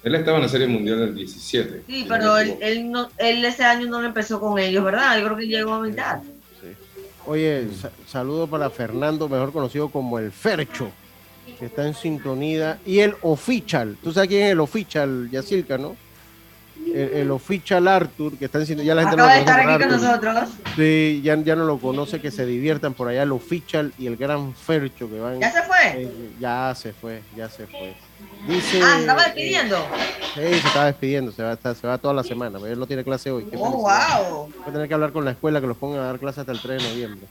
Él estaba en la Serie Mundial del 17. Sí, pero él, él, no, él ese año no lo empezó con ellos, ¿verdad? Yo creo que llegó a mitad. Oye, sa- saludo para Fernando, mejor conocido como el Fercho, que está en sintonía. Y el Official, ¿tú sabes quién es el Official, Yacilca, no? El, el official Arthur, que están diciendo, ya la gente Acaba de lo conoce estar aquí con nosotros. Sí, ya, ya no lo conoce, que se diviertan por allá el official y el gran Fercho que van. ¿Ya se fue? eh, ya se fue, ya se fue. Dice. Ah, ¿se estaba eh, despidiendo. Sí, se está despidiendo, se va, está- se va toda la semana, pero él no tiene clase hoy. Oh, wow. Voy a tener que hablar con la escuela que los pongan a dar clase hasta el 3 de noviembre.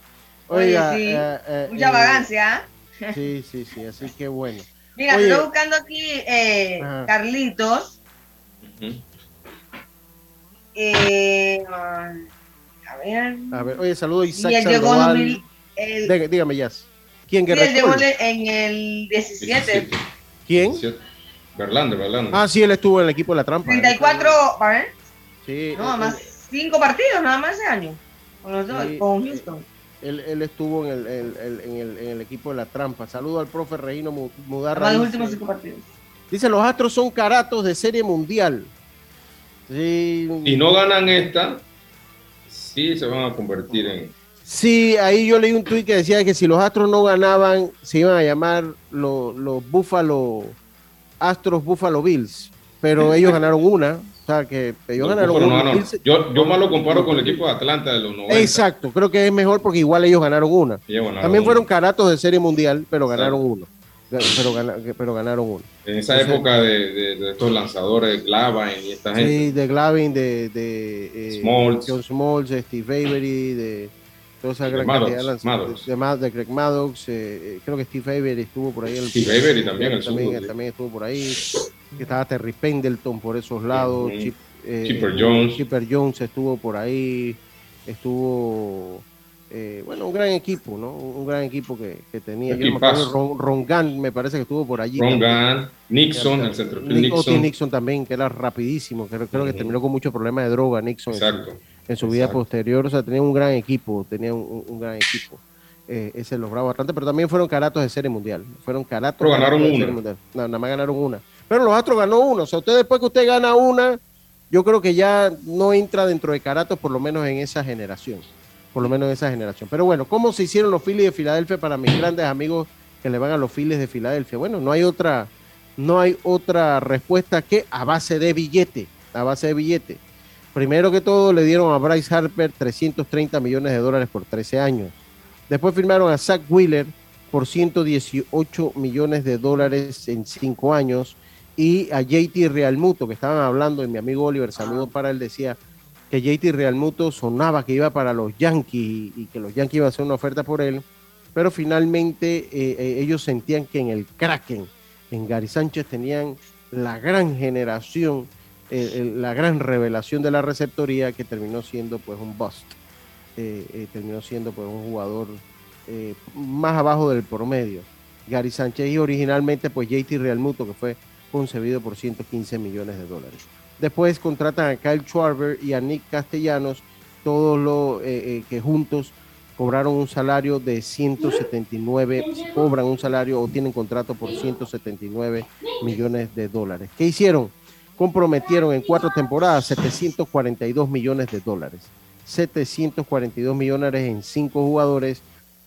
Oye, Oiga, sí. eh, eh, Mucha eh, vagancia. ¿ah? Sí, sí, sí, así que bueno. Mira, Oye. estoy buscando aquí eh, Ajá. Carlitos. Eh, a ver. A ver, oye, saludo a Isaac Y llegó en Sandoval. 2000, el, Diga- Dígame, Jazz. ¿Quién Guerrero? llegó en el 17. 17. ¿Quién? 17. Verlander, Verlander. Ah, sí, él estuvo en el equipo de la trampa. 34, a ver. Sí, No, él- más 5 partidos nada más ese año. Con los dos, Sí. con Houston. Él, él estuvo en el, el- el- en, el, en el equipo de la trampa. Saludo al profe Reino Mudarra. los últimos 5 partidos. Dice, los Astros son caratos de serie mundial. Sí, Si no ganan esta, sí se van a convertir en. sí, ahí yo leí un tuit que decía que si los Astros no ganaban, se iban a llamar los, los Buffalo Astros Buffalo Bills. Pero ellos ganaron una. O sea, que ellos Los ganaron no una. Yo, yo más lo comparo con el equipo de Atlanta de los 90. Exacto, creo que es mejor porque igual ellos ganaron una. Ellos ganaron También una. fueron caratos de serie mundial, pero ganaron Exacto. uno. Pero, gana- pero ganaron uno. En esa Entonces- época de, de- de estos lanzadores, Glavine y esta gente. Sí, de Glavin, de, de eh, Smoltz. John Smoltz, de Steve Avery, de toda esa De gran Maddox, cantidad de lanzadores. Maddox. De, Greg Maddox, eh, eh, creo que Steve Avery estuvo por ahí. el- Steve Avery también, el también, sí. también estuvo por ahí. Estaba Terry Pendleton por esos lados. Chip, eh, Chipper Jones. Chipper Jones estuvo por ahí. Estuvo, eh, bueno, un gran equipo, ¿no? Un gran equipo que, que tenía. Yo no me acuerdo. Ron, Ron Gunn me parece que estuvo por allí. Ron. Gunn, Nixon, el Otis Nixon. Nixon también, que era rapidísimo, creo, creo que terminó con muchos problemas de droga, Nixon, en su, Exacto. en su vida exacto. posterior, o sea, tenía un gran equipo, tenía un, gran equipo, eh, ese los Bravos pero también fueron caratos de serie mundial, fueron caratos Pero ganaron de una. serie mundial. No, nada más ganaron una, pero los Astros ganó una, o sea, usted después que usted gana una, yo creo que ya no entra dentro de caratos, por lo menos en esa generación, por lo menos en esa generación, pero bueno, ¿cómo se hicieron los Phillies de Filadelfia para mis grandes amigos que le van a los Phillies de Filadelfia? Bueno, no hay otra no hay otra respuesta que a base de billete, a base de billete. Primero que todo le dieron a Bryce Harper 330 millones de dólares por 13 años. Después firmaron a Zach Wheeler por 118 millones de dólares en 5 años y a JT Realmuto, que estaban hablando, y mi amigo Oliver, saludo para él, decía que JT Realmuto sonaba que iba para los Yankees y, que los Yankees iban a hacer una oferta por él, pero finalmente eh, eh, ellos sentían que en el Kraken, en Gary Sánchez tenían la gran generación, la gran revelación de la receptoría que terminó siendo pues un bust. Eh, terminó siendo pues un jugador más abajo del promedio. Gary Sánchez y originalmente pues JT Realmuto que fue concebido por 115 millones de dólares. Después contratan a Kyle Schwarber y a Nick Castellanos, todos los eh, eh, que juntos cobraron un salario de 179, cobran un salario o tienen contrato por 179 millones de dólares. ¿Qué hicieron? Comprometieron en cuatro temporadas 742 millones de dólares. 742 millones en cinco jugadores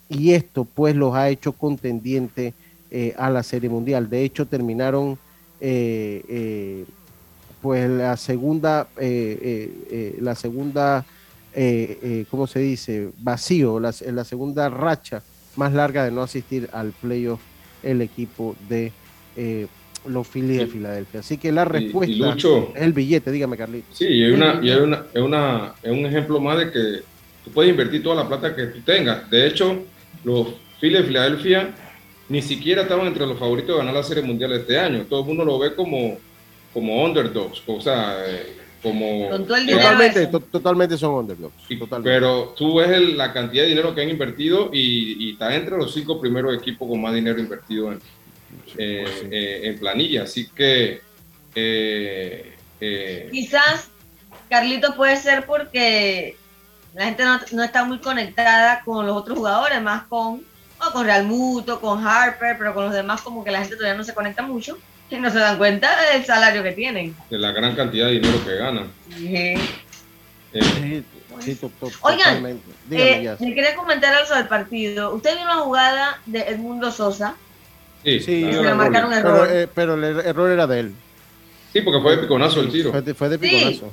y esto pues los ha hecho contendiente eh, a la Serie Mundial. De hecho terminaron pues la segunda, eh, eh, eh, la segunda eh, ¿cómo se dice? Vacío, la, la, segunda racha más larga de no asistir al playoff el equipo de eh, los Phillies de Filadelfia. Así que la respuesta y, y Lucho, es el billete, dígame Carlito. Sí, y hay una, y hay una, es una, es un ejemplo más de que tú puedes invertir toda la plata que tú tengas. De hecho, los Phillies de Filadelfia ni siquiera estaban entre los favoritos de ganar la Serie Mundial este año. Todo el mundo lo ve como, como underdogs, o sea, eh, como... Totalmente, to totalmente son underdogs. Y, totalmente. Pero tú ves el, la cantidad de dinero que han invertido y, y, está entre los cinco primeros equipos con más dinero invertido en, eh, pues sí. eh, en planilla. Así que... Eh, eh, Quizás, Carlito, puede ser porque la gente no, no, está muy conectada con los otros jugadores, más con, o con Real Muto, con Harper, pero con los demás como que la gente todavía no se conecta mucho y no se dan cuenta del salario que tienen. De la gran cantidad de dinero que ganan. Sí. Eh, sí, sí, to to Oigan, Dígame, eh, me quería comentar algo sobre el partido. Usted vio una jugada de Edmundo Sosa. Sí, sí se le marcaron pero, error. eh, pero el error era de él. Sí, porque fue de piconazo el tiro. Fue de, fue de Sí. piconazo.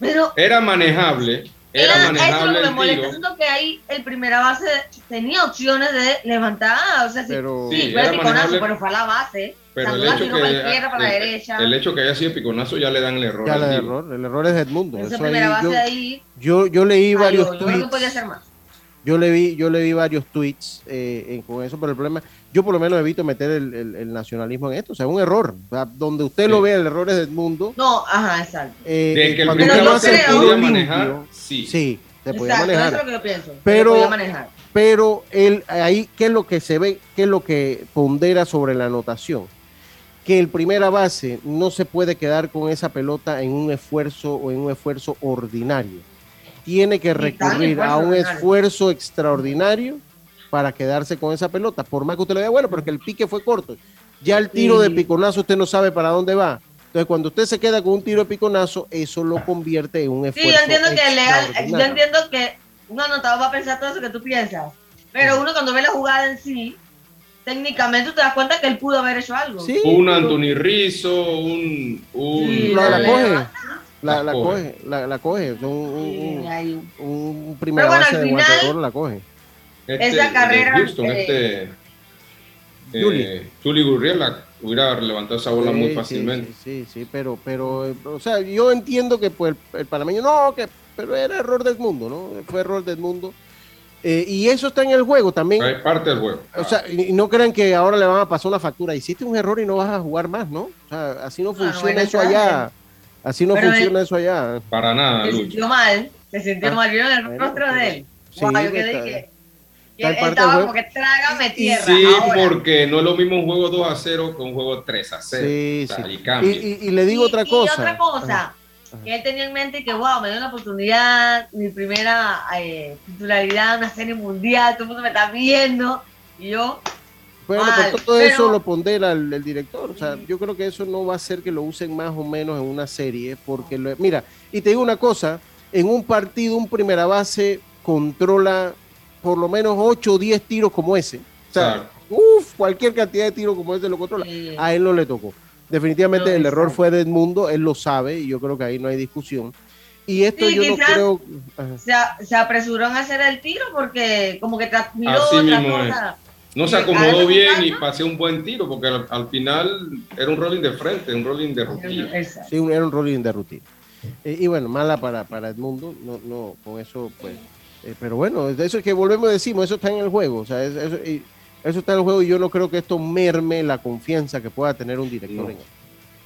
Pero Era manejable, era Era, eso es lo manejable que me el molesta. tiro. Siento que ahí el primera base tenía opciones de levantar. O sea, sí, Pero- sí, Sí, fue piconazo, pero fue a la base. Pero el hecho, que, para la izquierda, para la el- derecha. el hecho que haya sido piconazo ya le dan el error. Ya el error, el error es Edmundo. Esa Eso primera ahí base yo, ahí. yo, yo leí varios Yo creo que tweets. podía ser más. Yo le vi, yo le vi varios tweets eh, en- con eso, pero el problema, yo por lo menos evito meter el, el- el nacionalismo en esto, o sea, un error. O sea, donde usted Sí. lo ve, el error es de Edmundo. No, ajá, exacto. Eh, De que el cuando primer base manejar, limpio, sí. Sí, se podía Exacto, manejar. eso es lo que yo pienso. que Pero- podía manejar. Pero él, ahí, ¿qué es lo que se ve? ¿Qué es lo que pondera sobre la anotación? Que el primera base no se puede quedar con esa pelota en un esfuerzo o en un esfuerzo ordinario. Tiene que recurrir a un ordinario. esfuerzo extraordinario para quedarse con esa pelota. Por más que usted lo vea, bueno, porque el pique fue corto. Ya el tiro de piconazo usted no sabe para dónde va. Entonces, cuando usted se queda con un tiro de piconazo, eso lo convierte en un Sí, esfuerzo yo entiendo que legal, yo entiendo que un anotador va a pensar todo eso que tú piensas. Pero uno cuando ve la jugada en sí, técnicamente tú te das cuenta que él pudo haber hecho algo. Sí, Un Anthony Rizzo, un. un Sí, la, la la coge, la, la La coge. la, la coge, un, un, Sí, un- ahí. un primer bueno, base de final, guantador la coge. este, esa carrera, Houston, eh, este. Eh, Juli Gurriela hubiera levantado esa bola Sí, muy fácilmente. Sí, sí, sí, pero, pero, eh, o sea, yo entiendo que pues el, el panameño, no, que, pero era error del mundo, ¿no? Fue error del mundo. Eh, y eso está en el juego también. Es parte del juego. O sea, y no crean que ahora le van a pasar una factura. Hiciste un error y no vas a jugar más, ¿no? O sea, así no Ah, funciona bueno, eso allá. Así no Pero funciona eso allá. para nada, se sintió mal, se sintió Ah, mal, vieron el bueno, rostro de él. sí, Guau, yo que quedé que, él parte estaba como que trágame tierra. Sí, ahora. porque no es lo mismo un juego 2 a 0 que un juego 3 a 0. Sí, O sea, sí. y Y, y- y le digo Y- otra y cosa. otra cosa, Ajá. Ajá. que él tenía en mente que, wow, me dio una oportunidad, mi primera eh, titularidad, una serie mundial, todo el mundo me está viendo. Y yo, Bueno, Mal, pues todo pero- eso lo pondera el, el director. O sea, yo creo que eso no va a hacer que lo usen más o menos en una serie. Porque, lo- mira, y te digo una cosa: en un partido, un primera base controla por lo menos 8 o 10 tiros como ese. O sea, Claro. uff, cualquier cantidad de tiros como ese lo controla. A él no le tocó. Definitivamente No, el error fue de Edmundo, él lo sabe y yo creo que ahí no hay discusión. Y esto Sí, yo no creo. Se, a- se apresuró en hacer el tiro porque como que tra- miró Así otra mismo cosa. No se a acomodó bien y pasé un buen tiro, porque al, al final era un rolling de frente, un rolling de rutina. Sí, era un rolling de rutina. Eh, y bueno, mala para, para Edmundo, no, no, con eso, pues. Eh, pero bueno, de eso es que volvemos a decimos, eso está en el juego, o sea, es- eso, y eso está en el juego y yo no creo que esto merme la confianza que pueda tener un director No. en él.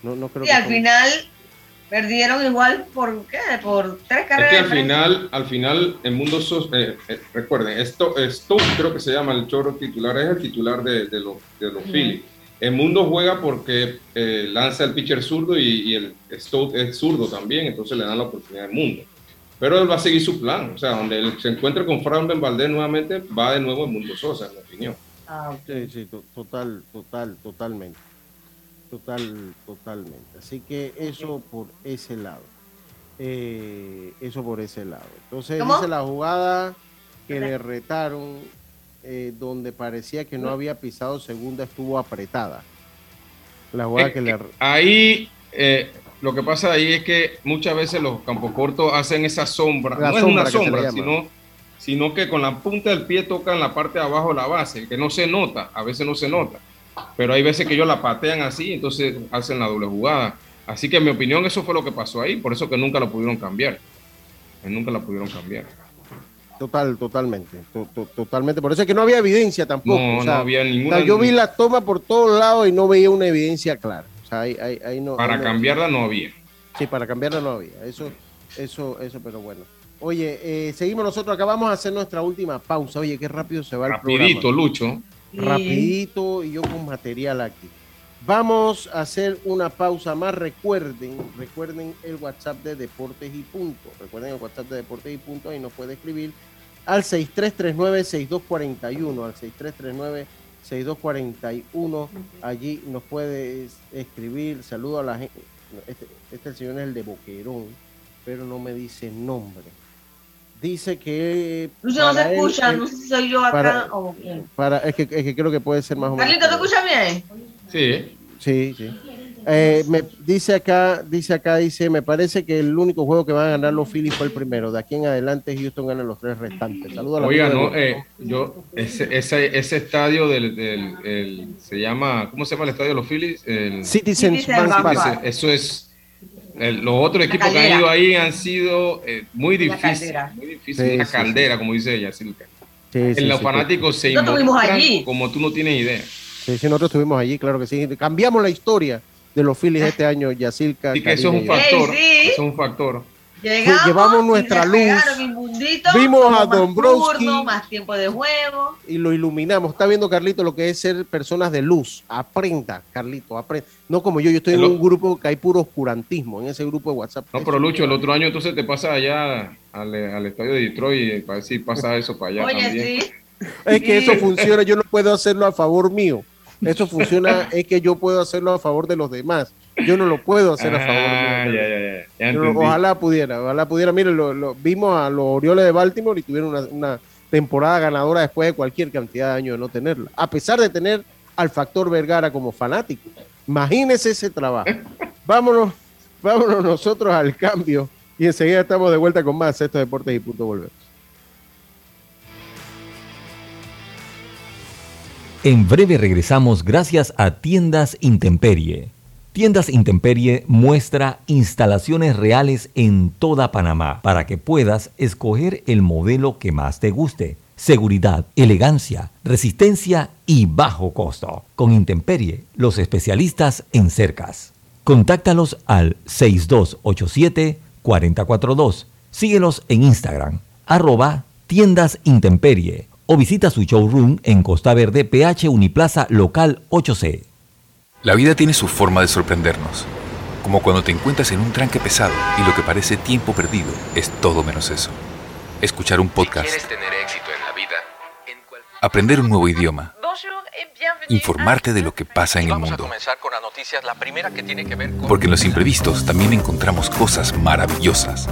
No, no creo Y que al esto- final perdieron igual por qué, por tres Es carreras. que al final, al final, el mundo sos, eh, eh, recuerden, esto, esto creo que se llama el chorro titular, es el titular de, de los, de los Ujú. Phillies. El mundo juega porque eh, lanza el pitcher zurdo y, y el Stout es zurdo también, entonces le dan la oportunidad al mundo. Pero él va a seguir su plan, o sea, donde él se encuentre con Fran Ben Valdez nuevamente, va de nuevo el mundo Sosa, en mi opinión. Ah, ok. Sí, sí, to- total, total, totalmente. Total, totalmente. Así que eso por ese lado. Eh, eso por ese lado. Entonces ¿Cómo? dice la jugada que le retaron, eh, donde parecía que no había pisado segunda, estuvo apretada. La jugada Eh, que le... Ahí, eh, lo que pasa ahí es que muchas veces los campos cortos hacen esa sombra. La no sombra es una sombra, sino, sino que con la punta del pie tocan la parte de abajo de la base, que no se nota, a veces no se nota. Pero hay veces que ellos la patean así, entonces hacen la doble jugada. Así que en mi opinión eso fue lo que pasó ahí, por eso que nunca la pudieron cambiar. Nunca la pudieron cambiar. Total, totalmente. to- to- totalmente. Por eso es que no había evidencia tampoco. No, o sea, no había o ninguna... sea, yo vi la toma por todos lados y no veía una evidencia clara. O sea, ahí, ahí- ahí no, Para no- cambiarla no había. Sí, para cambiarla no había. Eso, eso, eso, pero bueno. Oye, eh, seguimos nosotros acá. Vamos a hacer nuestra última pausa. Oye, qué rápido se va el Rapidito, programa. Lucho. Rapidito y yo con material aquí. Vamos a hacer una pausa más. Recuerden, recuerden el WhatsApp de Deportes y Punto. Recuerden el WhatsApp de Deportes y Punto. Ahí nos puede escribir al 6339-6241. Al 6339-6241. Allí nos puede escribir. Saludo a la gente. Este, este señor es el de Boquerón, pero no me dice nombre. Dice que. Lucho no se él, escucha, él- no sé si soy yo acá para- o quién. para, es, que, es que creo que puede ser más o menos. Carlito, ¿te escuchas bien? Sí. Sí, sí. Eh, me dice acá, dice acá, dice, me parece que el único juego que van a ganar los Phillies fue el primero. De aquí en adelante Houston gana los tres restantes. Saludos a la Oiga, no, eh, yo, ese, ese, ese estadio del, del- el- se llama, ¿cómo se llama el estadio de los Phillies? El, Citizens Citizens Bank Bank Park. Park. Eso es. el- los otros equipos que han ido ahí han sido eh, muy difíciles. Muy difícil. Sí, una sí, sí. caldera, como dice ella, Silka. Los sí, fanáticos se involucran allí. como tú no tienes idea. Sí, sí, nosotros estuvimos allí, claro que sí. Cambiamos la historia de los Phillies este año, Yacilca. Así que eso es un y factor. Ey, sí. Eso es un factor. Llegamos llevamos y nuestra luz. Vimos a Dombrowski. turno, más tiempo de juego. y lo iluminamos. Está viendo Carlito lo que es ser personas de luz. Aprenda, Carlito, aprenda. No como yo, yo estoy en Lo- un grupo que hay puro oscurantismo, en ese grupo de WhatsApp. No, pero Lucho, el otro año entonces te pasas allá al, al estadio de Detroit para ver si pasa eso para allá Oye, también. sí. Es que Sí. eso funciona, yo no puedo hacerlo a favor mío. Eso funciona, es que yo puedo hacerlo a favor de los demás. Yo no lo puedo hacer a favor Ah, mío. ya, ya, ya. Ya ojalá pudiera, ojalá pudiera. Miren, lo, lo- vimos a los Orioles de Baltimore y tuvieron una, una temporada ganadora después de cualquier cantidad de años de no tenerla. A pesar de tener al factor Vergara como fanático. Imagínese ese trabajo. Vámonos, vámonos nosotros al cambio y enseguida estamos de vuelta con más estos deportes y punto volver. En breve regresamos gracias a Tiendas Intemperie. Tiendas Intemperie muestra instalaciones reales en toda Panamá para que puedas escoger el modelo que más te guste. Seguridad, elegancia, resistencia y bajo costo. Con Intemperie, los especialistas en cercas. Contáctalos al 6287-4042. Síguelos en Instagram, arroba tiendas intemperie o visita su showroom en Costa Verde, PH Uniplaza Local 8C. La vida tiene su forma de sorprendernos, como cuando te encuentras en un tranque pesado y lo que parece tiempo perdido es todo menos eso. Escuchar un podcast, tener éxito en la vida, aprender un nuevo idioma, informarte de lo que pasa en el mundo. Porque en los imprevistos también encontramos cosas maravillosas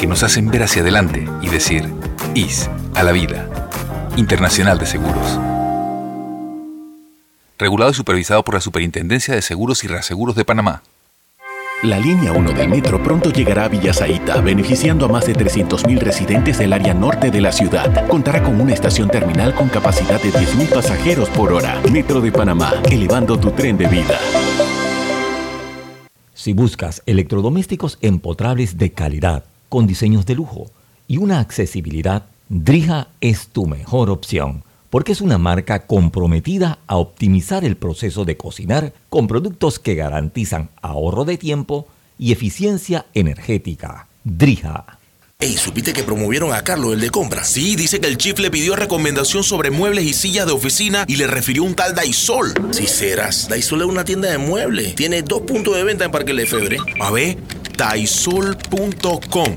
que nos hacen ver hacia adelante y decir, IS a la vida. Internacional de Seguros. Regulado y supervisado por la Superintendencia de Seguros y Reaseguros de Panamá. La línea 1 del metro pronto llegará a Villasaita, beneficiando a más de 300.000 residentes del área norte de la ciudad. Contará con una estación terminal con capacidad de 10.000 pasajeros por hora. Metro de Panamá, elevando tu tren de vida. Si buscas electrodomésticos empotrables de calidad, con diseños de lujo y una accesibilidad, Drija es tu mejor opción, porque es una marca comprometida a optimizar el proceso de cocinar con productos que garantizan ahorro de tiempo y eficiencia energética. Drija. Ey, ¿supiste que promovieron a Carlos, el de compra? Sí, dice que el chief le pidió recomendación sobre muebles y sillas de oficina y le refirió un tal Daisol. Si serás, Daisol es una tienda de muebles. Tiene dos puntos de venta en Parque Lefebvre. A ver, daisol.com.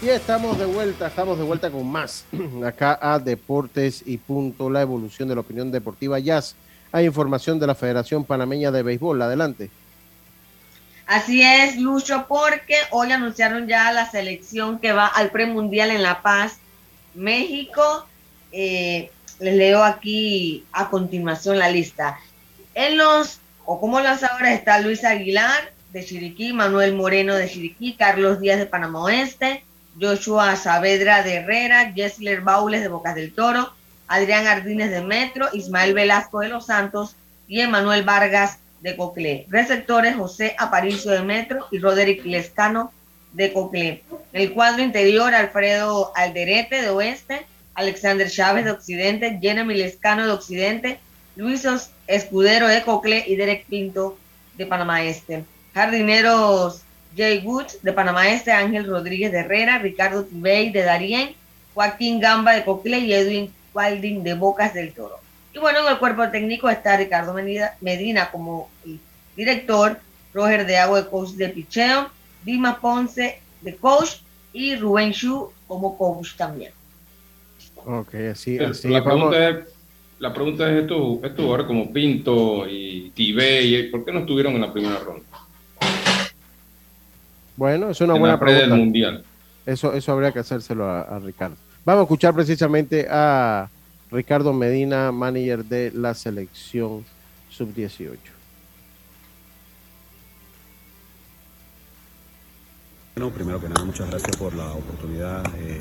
Y estamos de vuelta, estamos de vuelta con más. Acá a Deportes y Punto, la evolución de la opinión deportiva. Jazz, hay información de la Federación Panameña de Béisbol. Adelante. Así es, Lucho, porque hoy anunciaron ya la selección que va al premundial en La Paz, México. Eh, les leo aquí a continuación la lista. En los, o como lanzadores, está Luis Aguilar de Chiriquí, Manuel Moreno de Chiriquí, Carlos Díaz de Panamá Oeste, Joshua Saavedra de Herrera, Jessler Baules de Bocas del Toro, Adrián Ardínez de Metro, Ismael Velasco de Los Santos y Emanuel Vargas de Coclé. Receptores José Aparicio de Metro y Roderick Lescano de Coclé. En el cuadro interior, Alfredo Alderete de Oeste, Alexander Chávez de Occidente, Jeremy Lescano de Occidente, Luis Escudero de Coclé y Derek Pinto de Panamá Este. Jardineros Jay Woods de Panamá Este, Ángel Rodríguez de Herrera, Ricardo Tibey de Darien, Joaquín Gamba de Coclé y Edwin Walding de Bocas del Toro. Y bueno, en el cuerpo técnico está Ricardo Medina como director, Roger de Agua de coach de picheo, Dima Ponce de coach y Rubén Shu como coach también. Ok, así, la, pregunta es, la pregunta es, estos, estos jugadores como Pinto y Tibey, ¿por qué no estuvieron en la primera ronda? Bueno, es una buena pregunta. mundial. Eso, eso habría que hacérselo a, Ricardo. Vamos a escuchar precisamente a Ricardo Medina, manager de la selección sub-18. Bueno, primero que nada, muchas gracias por la oportunidad. Eh,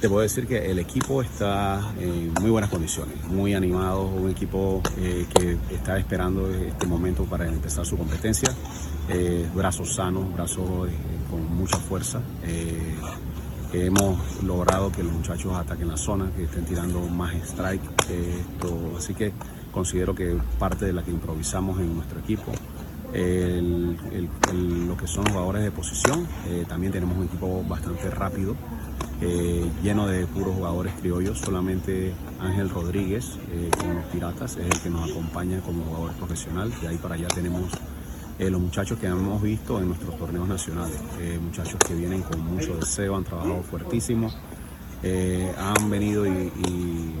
te puedo decir que el equipo está en muy buenas condiciones, muy animado, un equipo eh, que está esperando este momento para empezar su competencia. Eh, brazos sanos, brazos eh, con mucha fuerza. hemos logrado que los muchachos ataquen la zona, que estén tirando más strike. esto, así que considero que parte de la que improvisamos en nuestro equipo lo que son jugadores de posición. también tenemos un equipo bastante rápido, eh, lleno de puros jugadores criollos. Solamente Ángel Rodríguez eh, con los Piratas es el que nos acompaña como jugador profesional. De ahí para allá tenemos eh, los muchachos que hemos visto en nuestros torneos nacionales. muchachos que vienen con mucho deseo, han trabajado fuertísimo, han venido y, y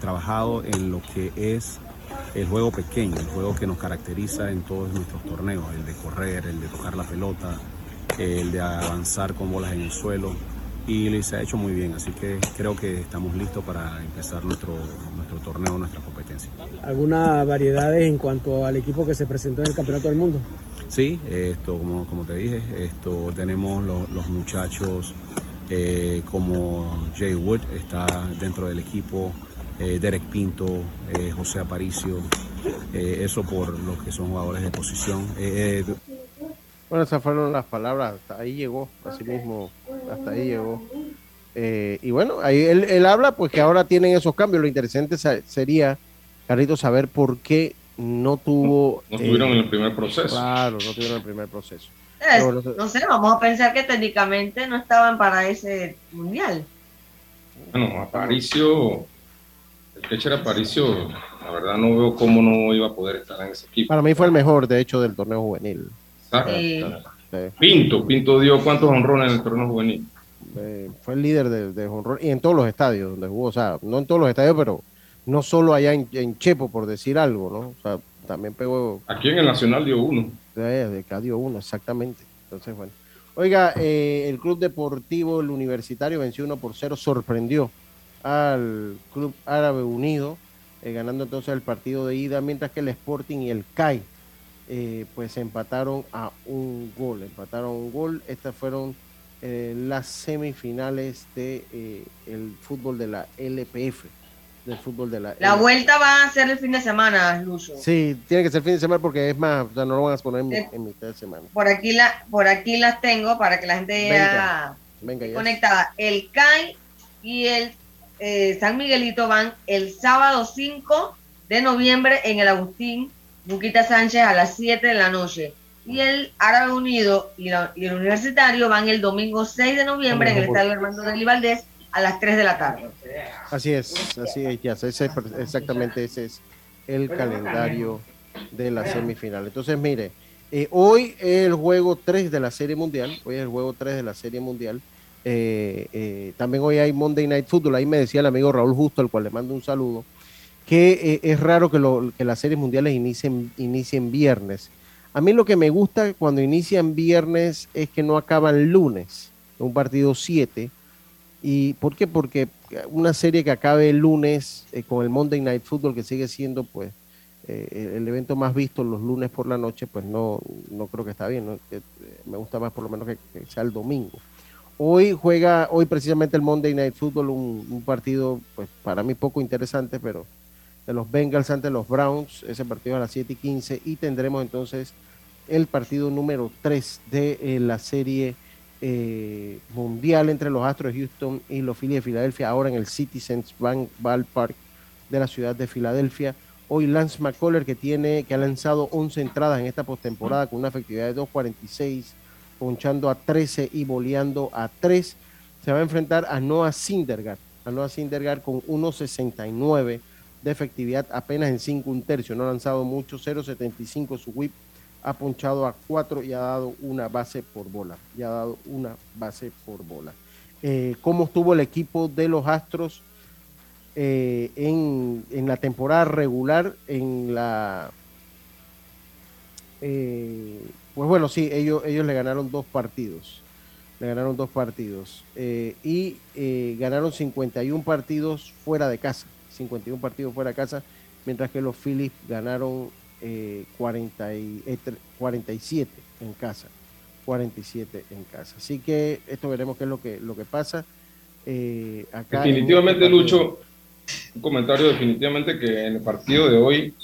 trabajado en lo que es el juego pequeño, el juego que nos caracteriza en todos nuestros torneos, el de correr, el de tocar la pelota, el de avanzar con bolas en el suelo y se ha hecho muy bien, así que creo que estamos listos para empezar nuestro, nuestro torneo, nuestra competencia. ¿Alguna variedad en cuanto al equipo que se presentó en el Campeonato del Mundo? Sí, esto, como, como te dije, esto, tenemos los, muchachos eh, como Jay Wood, está dentro del equipo, eh, Derek Pinto, eh, José Aparicio, eso por los que son jugadores de posición. Bueno, esas fueron las palabras, hasta ahí llegó, así mismo, hasta ahí llegó. Eh, y bueno, ahí él, habla pues que ahora tienen esos cambios. Lo interesante sería, Carlito, saber por qué no tuvo... No, estuvieron en el primer proceso. Claro, no tuvieron el primer proceso. no, sé, vamos a pensar que técnicamente no estaban para ese mundial. Bueno, Aparicio, el catcher Aparicio, la verdad no veo cómo no iba a poder estar en ese equipo. Para mí fue el mejor, de hecho, del torneo juvenil. Pinto, Pinto dio cuántos honrones en el torneo juvenil. Eh, fue el líder de, de y en todos los estadios donde jugó, o sea, no en todos los estadios, pero no solo allá en, Chepo, por decir algo, ¿no? O sea, también pegó. Aquí en el Nacional dio uno. De, acá dio uno, exactamente. Entonces, bueno. Oiga, eh, el Club Deportivo El Universitario venció 1 por 0, sorprendió al Club Árabe Unido, eh, ganando entonces el partido de ida, mientras que el Sporting y el CAI eh, pues empataron a un gol, empataron un gol. Estas fueron eh, las semifinales de eh, el fútbol de la LPF, del fútbol de la. La vuelta va a ser el fin de semana, Lucho. Sí, tiene que ser fin de semana porque es más, o sea, no lo van a poner en, mitad de semana. Por aquí la, por aquí las tengo para que la gente ya venga, conectada. El CAI y el San Miguelito van el sábado 5 de noviembre en el Agustín Buquita Sánchez a las 7 de la noche. Y el Árabe Unido y, el Universitario van el domingo 6 de noviembre en el Estadio Armando de Valdés a las 3 de la tarde. Así es, así es, ya, ese, exactamente ese es el calendario de la semifinal. Entonces, mire, eh, hoy es el juego 3 de la Serie Mundial, hoy es el juego 3 de la Serie Mundial. Eh, eh, también hoy hay Monday Night Football, ahí me decía el amigo Raúl Justo, al cual le mando un saludo, que es raro que, lo, que, las series mundiales inicien, inicien viernes. A mí lo que me gusta cuando inician viernes es que no acaban lunes, un partido 7. ¿Y por qué? Porque una serie que acabe el lunes eh, con el Monday Night Football, que sigue siendo pues eh, el evento más visto los lunes por la noche, pues no, no creo que está bien. me gusta más por lo menos que, sea el domingo. Hoy juega, hoy precisamente el Monday Night Football, un, un partido pues para mí poco interesante, pero de los Bengals ante los Browns, ese partido a las 7 y 15, y tendremos entonces el partido número 3 de eh, la serie eh, mundial entre los Astros de Houston y los Phillies de Filadelfia, ahora en el Citizens Bank Ballpark de la ciudad de Filadelfia. Hoy Lance McCuller, que, tiene, que ha lanzado 11 entradas en esta postemporada con una efectividad de 2.46, ponchando a 13 y boleando a 3, se va a enfrentar a Noah Syndergaard, a Noah Syndergaard con 1.69 de efectividad, apenas en 5 un tercio, no ha lanzado mucho, 0.75 su whip ha ponchado a cuatro y ha dado una base por bola. Y ha dado una base por bola. Eh, ¿Cómo estuvo el equipo de los Astros eh, en, la temporada regular? En la. Eh, pues bueno, sí, ellos, ellos le ganaron dos partidos. Le ganaron dos partidos. y ganaron 51 partidos fuera de casa. 51 partidos fuera de casa. Mientras que los Phillies ganaron eh, 40 y, 47 eh, en casa. 47 en casa. Así que esto veremos qué es lo que, lo que pasa. Eh, acá definitivamente, Lucho, un comentario definitivamente que en el partido de hoy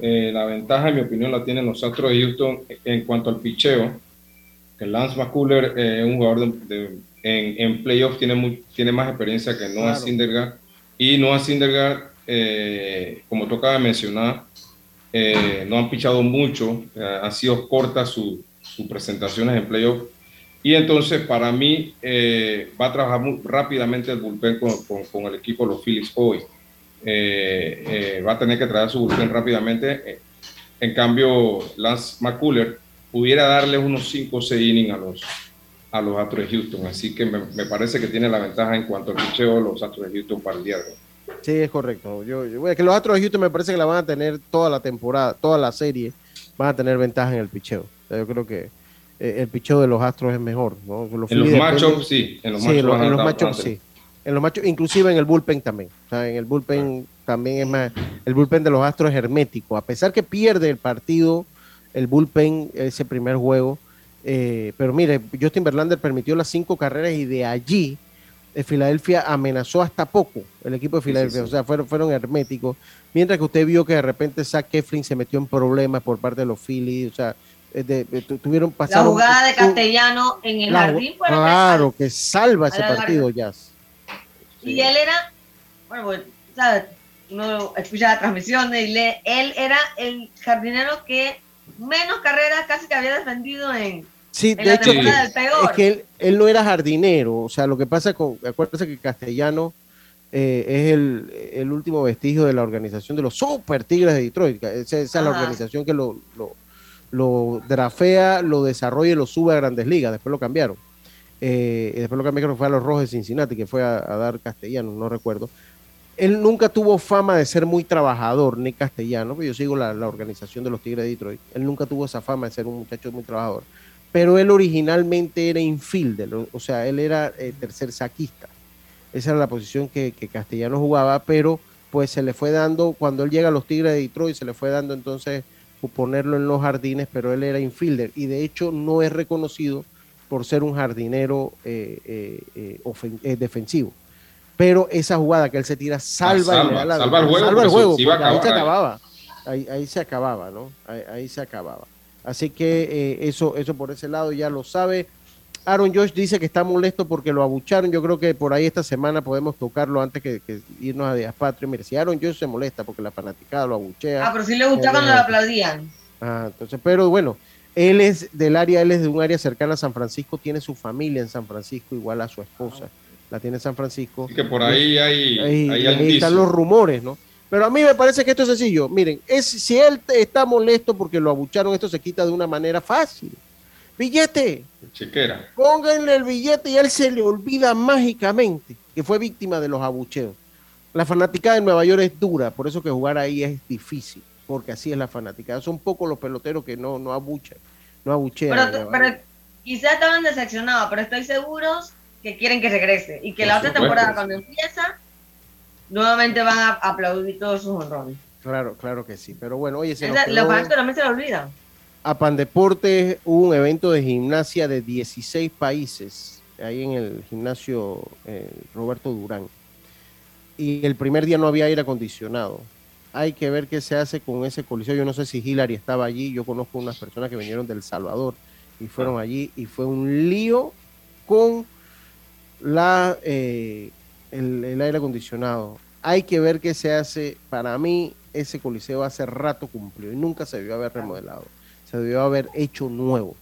eh, la ventaja, en mi opinión, la tienen los Astros de Houston en cuanto al picheo. Que Lance McCuller es un jugador de, en, en playoff, tiene, tiene más experiencia que Noah Syndergaard. Y Noah Syndergaard, como tocaba mencionar, eh, no han pichado mucho, eh, han sido cortas sus presentaciones en playoff. Y entonces, para mí, eh, va a trabajar muy rápidamente el bullpen con, el equipo de los Phillies hoy. va a tener que traer su bullpen rápidamente. En cambio, Lance McCuller pudiera darle unos 5 o 6 innings a los, a los Astros de Houston. Así que me, me, parece que tiene la ventaja en cuanto al picheo de los Astros de Houston para el día de hoy. Sí, es correcto. Yo, que los Astros de Houston me parece que la van a tener toda la temporada, toda la serie, van a tener ventaja en el picheo. yo creo que eh, el picheo de los Astros es mejor. en los matchups, sí. En los matchups, sí. En los matchups, inclusive en el bullpen también. en el bullpen también es más. El bullpen de los Astros es hermético. A pesar que pierde el partido, el bullpen, ese primer juego. Eh, pero mire, Justin Verlander permitió las cinco carreras y de allí Filadelfia amenazó hasta poco el equipo de Filadelfia, o sea, fueron, fueron herméticos, mientras que usted vio que de repente Zach Keflin se metió en problemas por parte de los Phillies, o sea, eh, tuvieron pasado. La jugada de Castellano en el jardín. Claro, que salva ese partido, Jazz. Y él era, bueno, pues, ¿sabes? uno escucha la transmisión y lee, él era el jardinero que menos carreras casi que había defendido en, Sí, de hecho, es que él, no era jardinero. O sea, lo que pasa con. Acuérdense que Castellano eh, es el, el, último vestigio de la organización de los Super Tigres de Detroit. Esa, es la organización que lo, lo, lo, drafea, lo desarrolla y lo sube a grandes ligas. Después lo cambiaron. Eh, después lo cambiaron, fue a los Rojos de Cincinnati, que fue a, dar Castellano, no recuerdo. Él nunca tuvo fama de ser muy trabajador, ni castellano, porque yo sigo la, la organización de los Tigres de Detroit. Él nunca tuvo esa fama de ser un muchacho muy trabajador pero él originalmente era infielder, o sea, él era eh, tercer saquista. Esa era la posición que, Castellano jugaba, pero pues se le fue dando, cuando él llega a los Tigres de Detroit, se le fue dando entonces ponerlo en los jardines, pero él era infielder y de hecho no es reconocido por ser un jardinero eh, eh, defensivo. Pero esa jugada que él se tira salva, ah, salva, el juego, salva el juego ahí se acababa, ahí, se acababa, ¿no? ahí se acababa. Así que eh, eso, eso por ese lado ya lo sabe. Aaron Josh dice que está molesto porque lo abucharon. Yo creo que por ahí esta semana podemos tocarlo antes que, irnos a Díaz Patrio. Mire, si Aaron Josh se molesta porque la fanaticada lo abuchea. Ah, pero sí le gustaba cuando lo aplaudían. Ah, entonces, pero bueno, él es del área, él es de un área cercana a San Francisco, tiene su familia en San Francisco, igual a su esposa. La tiene en San Francisco. que por ahí hay, ahí están los rumores, ¿no? Pero a mí me parece que esto es sencillo. Miren, es, si él está molesto porque lo abucharon, esto se quita de una manera fácil. Billete. Chequera. Pónganle el billete y él se le olvida mágicamente que fue víctima de los abucheos. La fanaticada en Nueva York es dura, por eso que jugar ahí es difícil, porque así es la fanaticada. Son pocos los peloteros que no, no abuchan, no abuchean. Pero, pero quizás estaban decepcionados, pero estoy seguro que quieren que regrese y que la otra temporada cuando empieza nuevamente van a aplaudir todos sus honrones. Claro, claro que sí. Pero bueno, oye, se nos quedó... La también se lo olvida. A Pandeportes hubo un evento de gimnasia de 16 países, ahí en el gimnasio eh, Roberto Durán. Y el primer día no había aire acondicionado. hay que ver qué se hace con ese coliseo. Yo no sé si Hillary estaba allí, yo conozco unas personas que vinieron del Salvador y fueron allí y fue un lío con la, eh, el, aire acondicionado. Hay que ver qué se hace. Para mí, ese coliseo hace rato cumplió y nunca se debió haber remodelado. Se debió haber hecho nuevo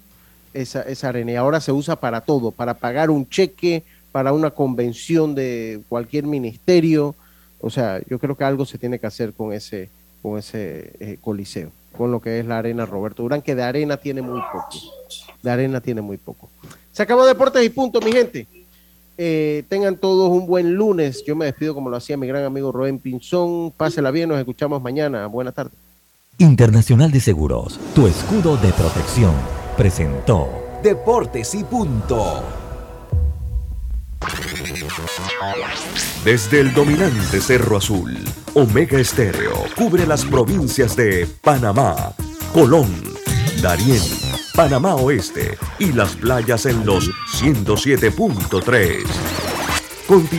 esa, esa arena. Y ahora se usa para todo, para pagar un cheque, para una convención de cualquier ministerio. O sea, yo creo que algo se tiene que hacer con ese, con ese eh, coliseo, con lo que es la arena Roberto Durán, que de arena tiene muy poco. De arena tiene muy poco. Se acabó Deportes y punto, mi gente. Eh, tengan todos un buen lunes. Yo me despido como lo hacía mi gran amigo Rubén Pinzón. Pásela bien, nos escuchamos mañana. Buenas tardes. Internacional de Seguros, tu escudo de protección, presentó Deportes y punto. Desde el dominante Cerro Azul, Omega Estéreo cubre las provincias de Panamá, Colón, Darién, Panamá Oeste y las playas en los 107.3. Continúa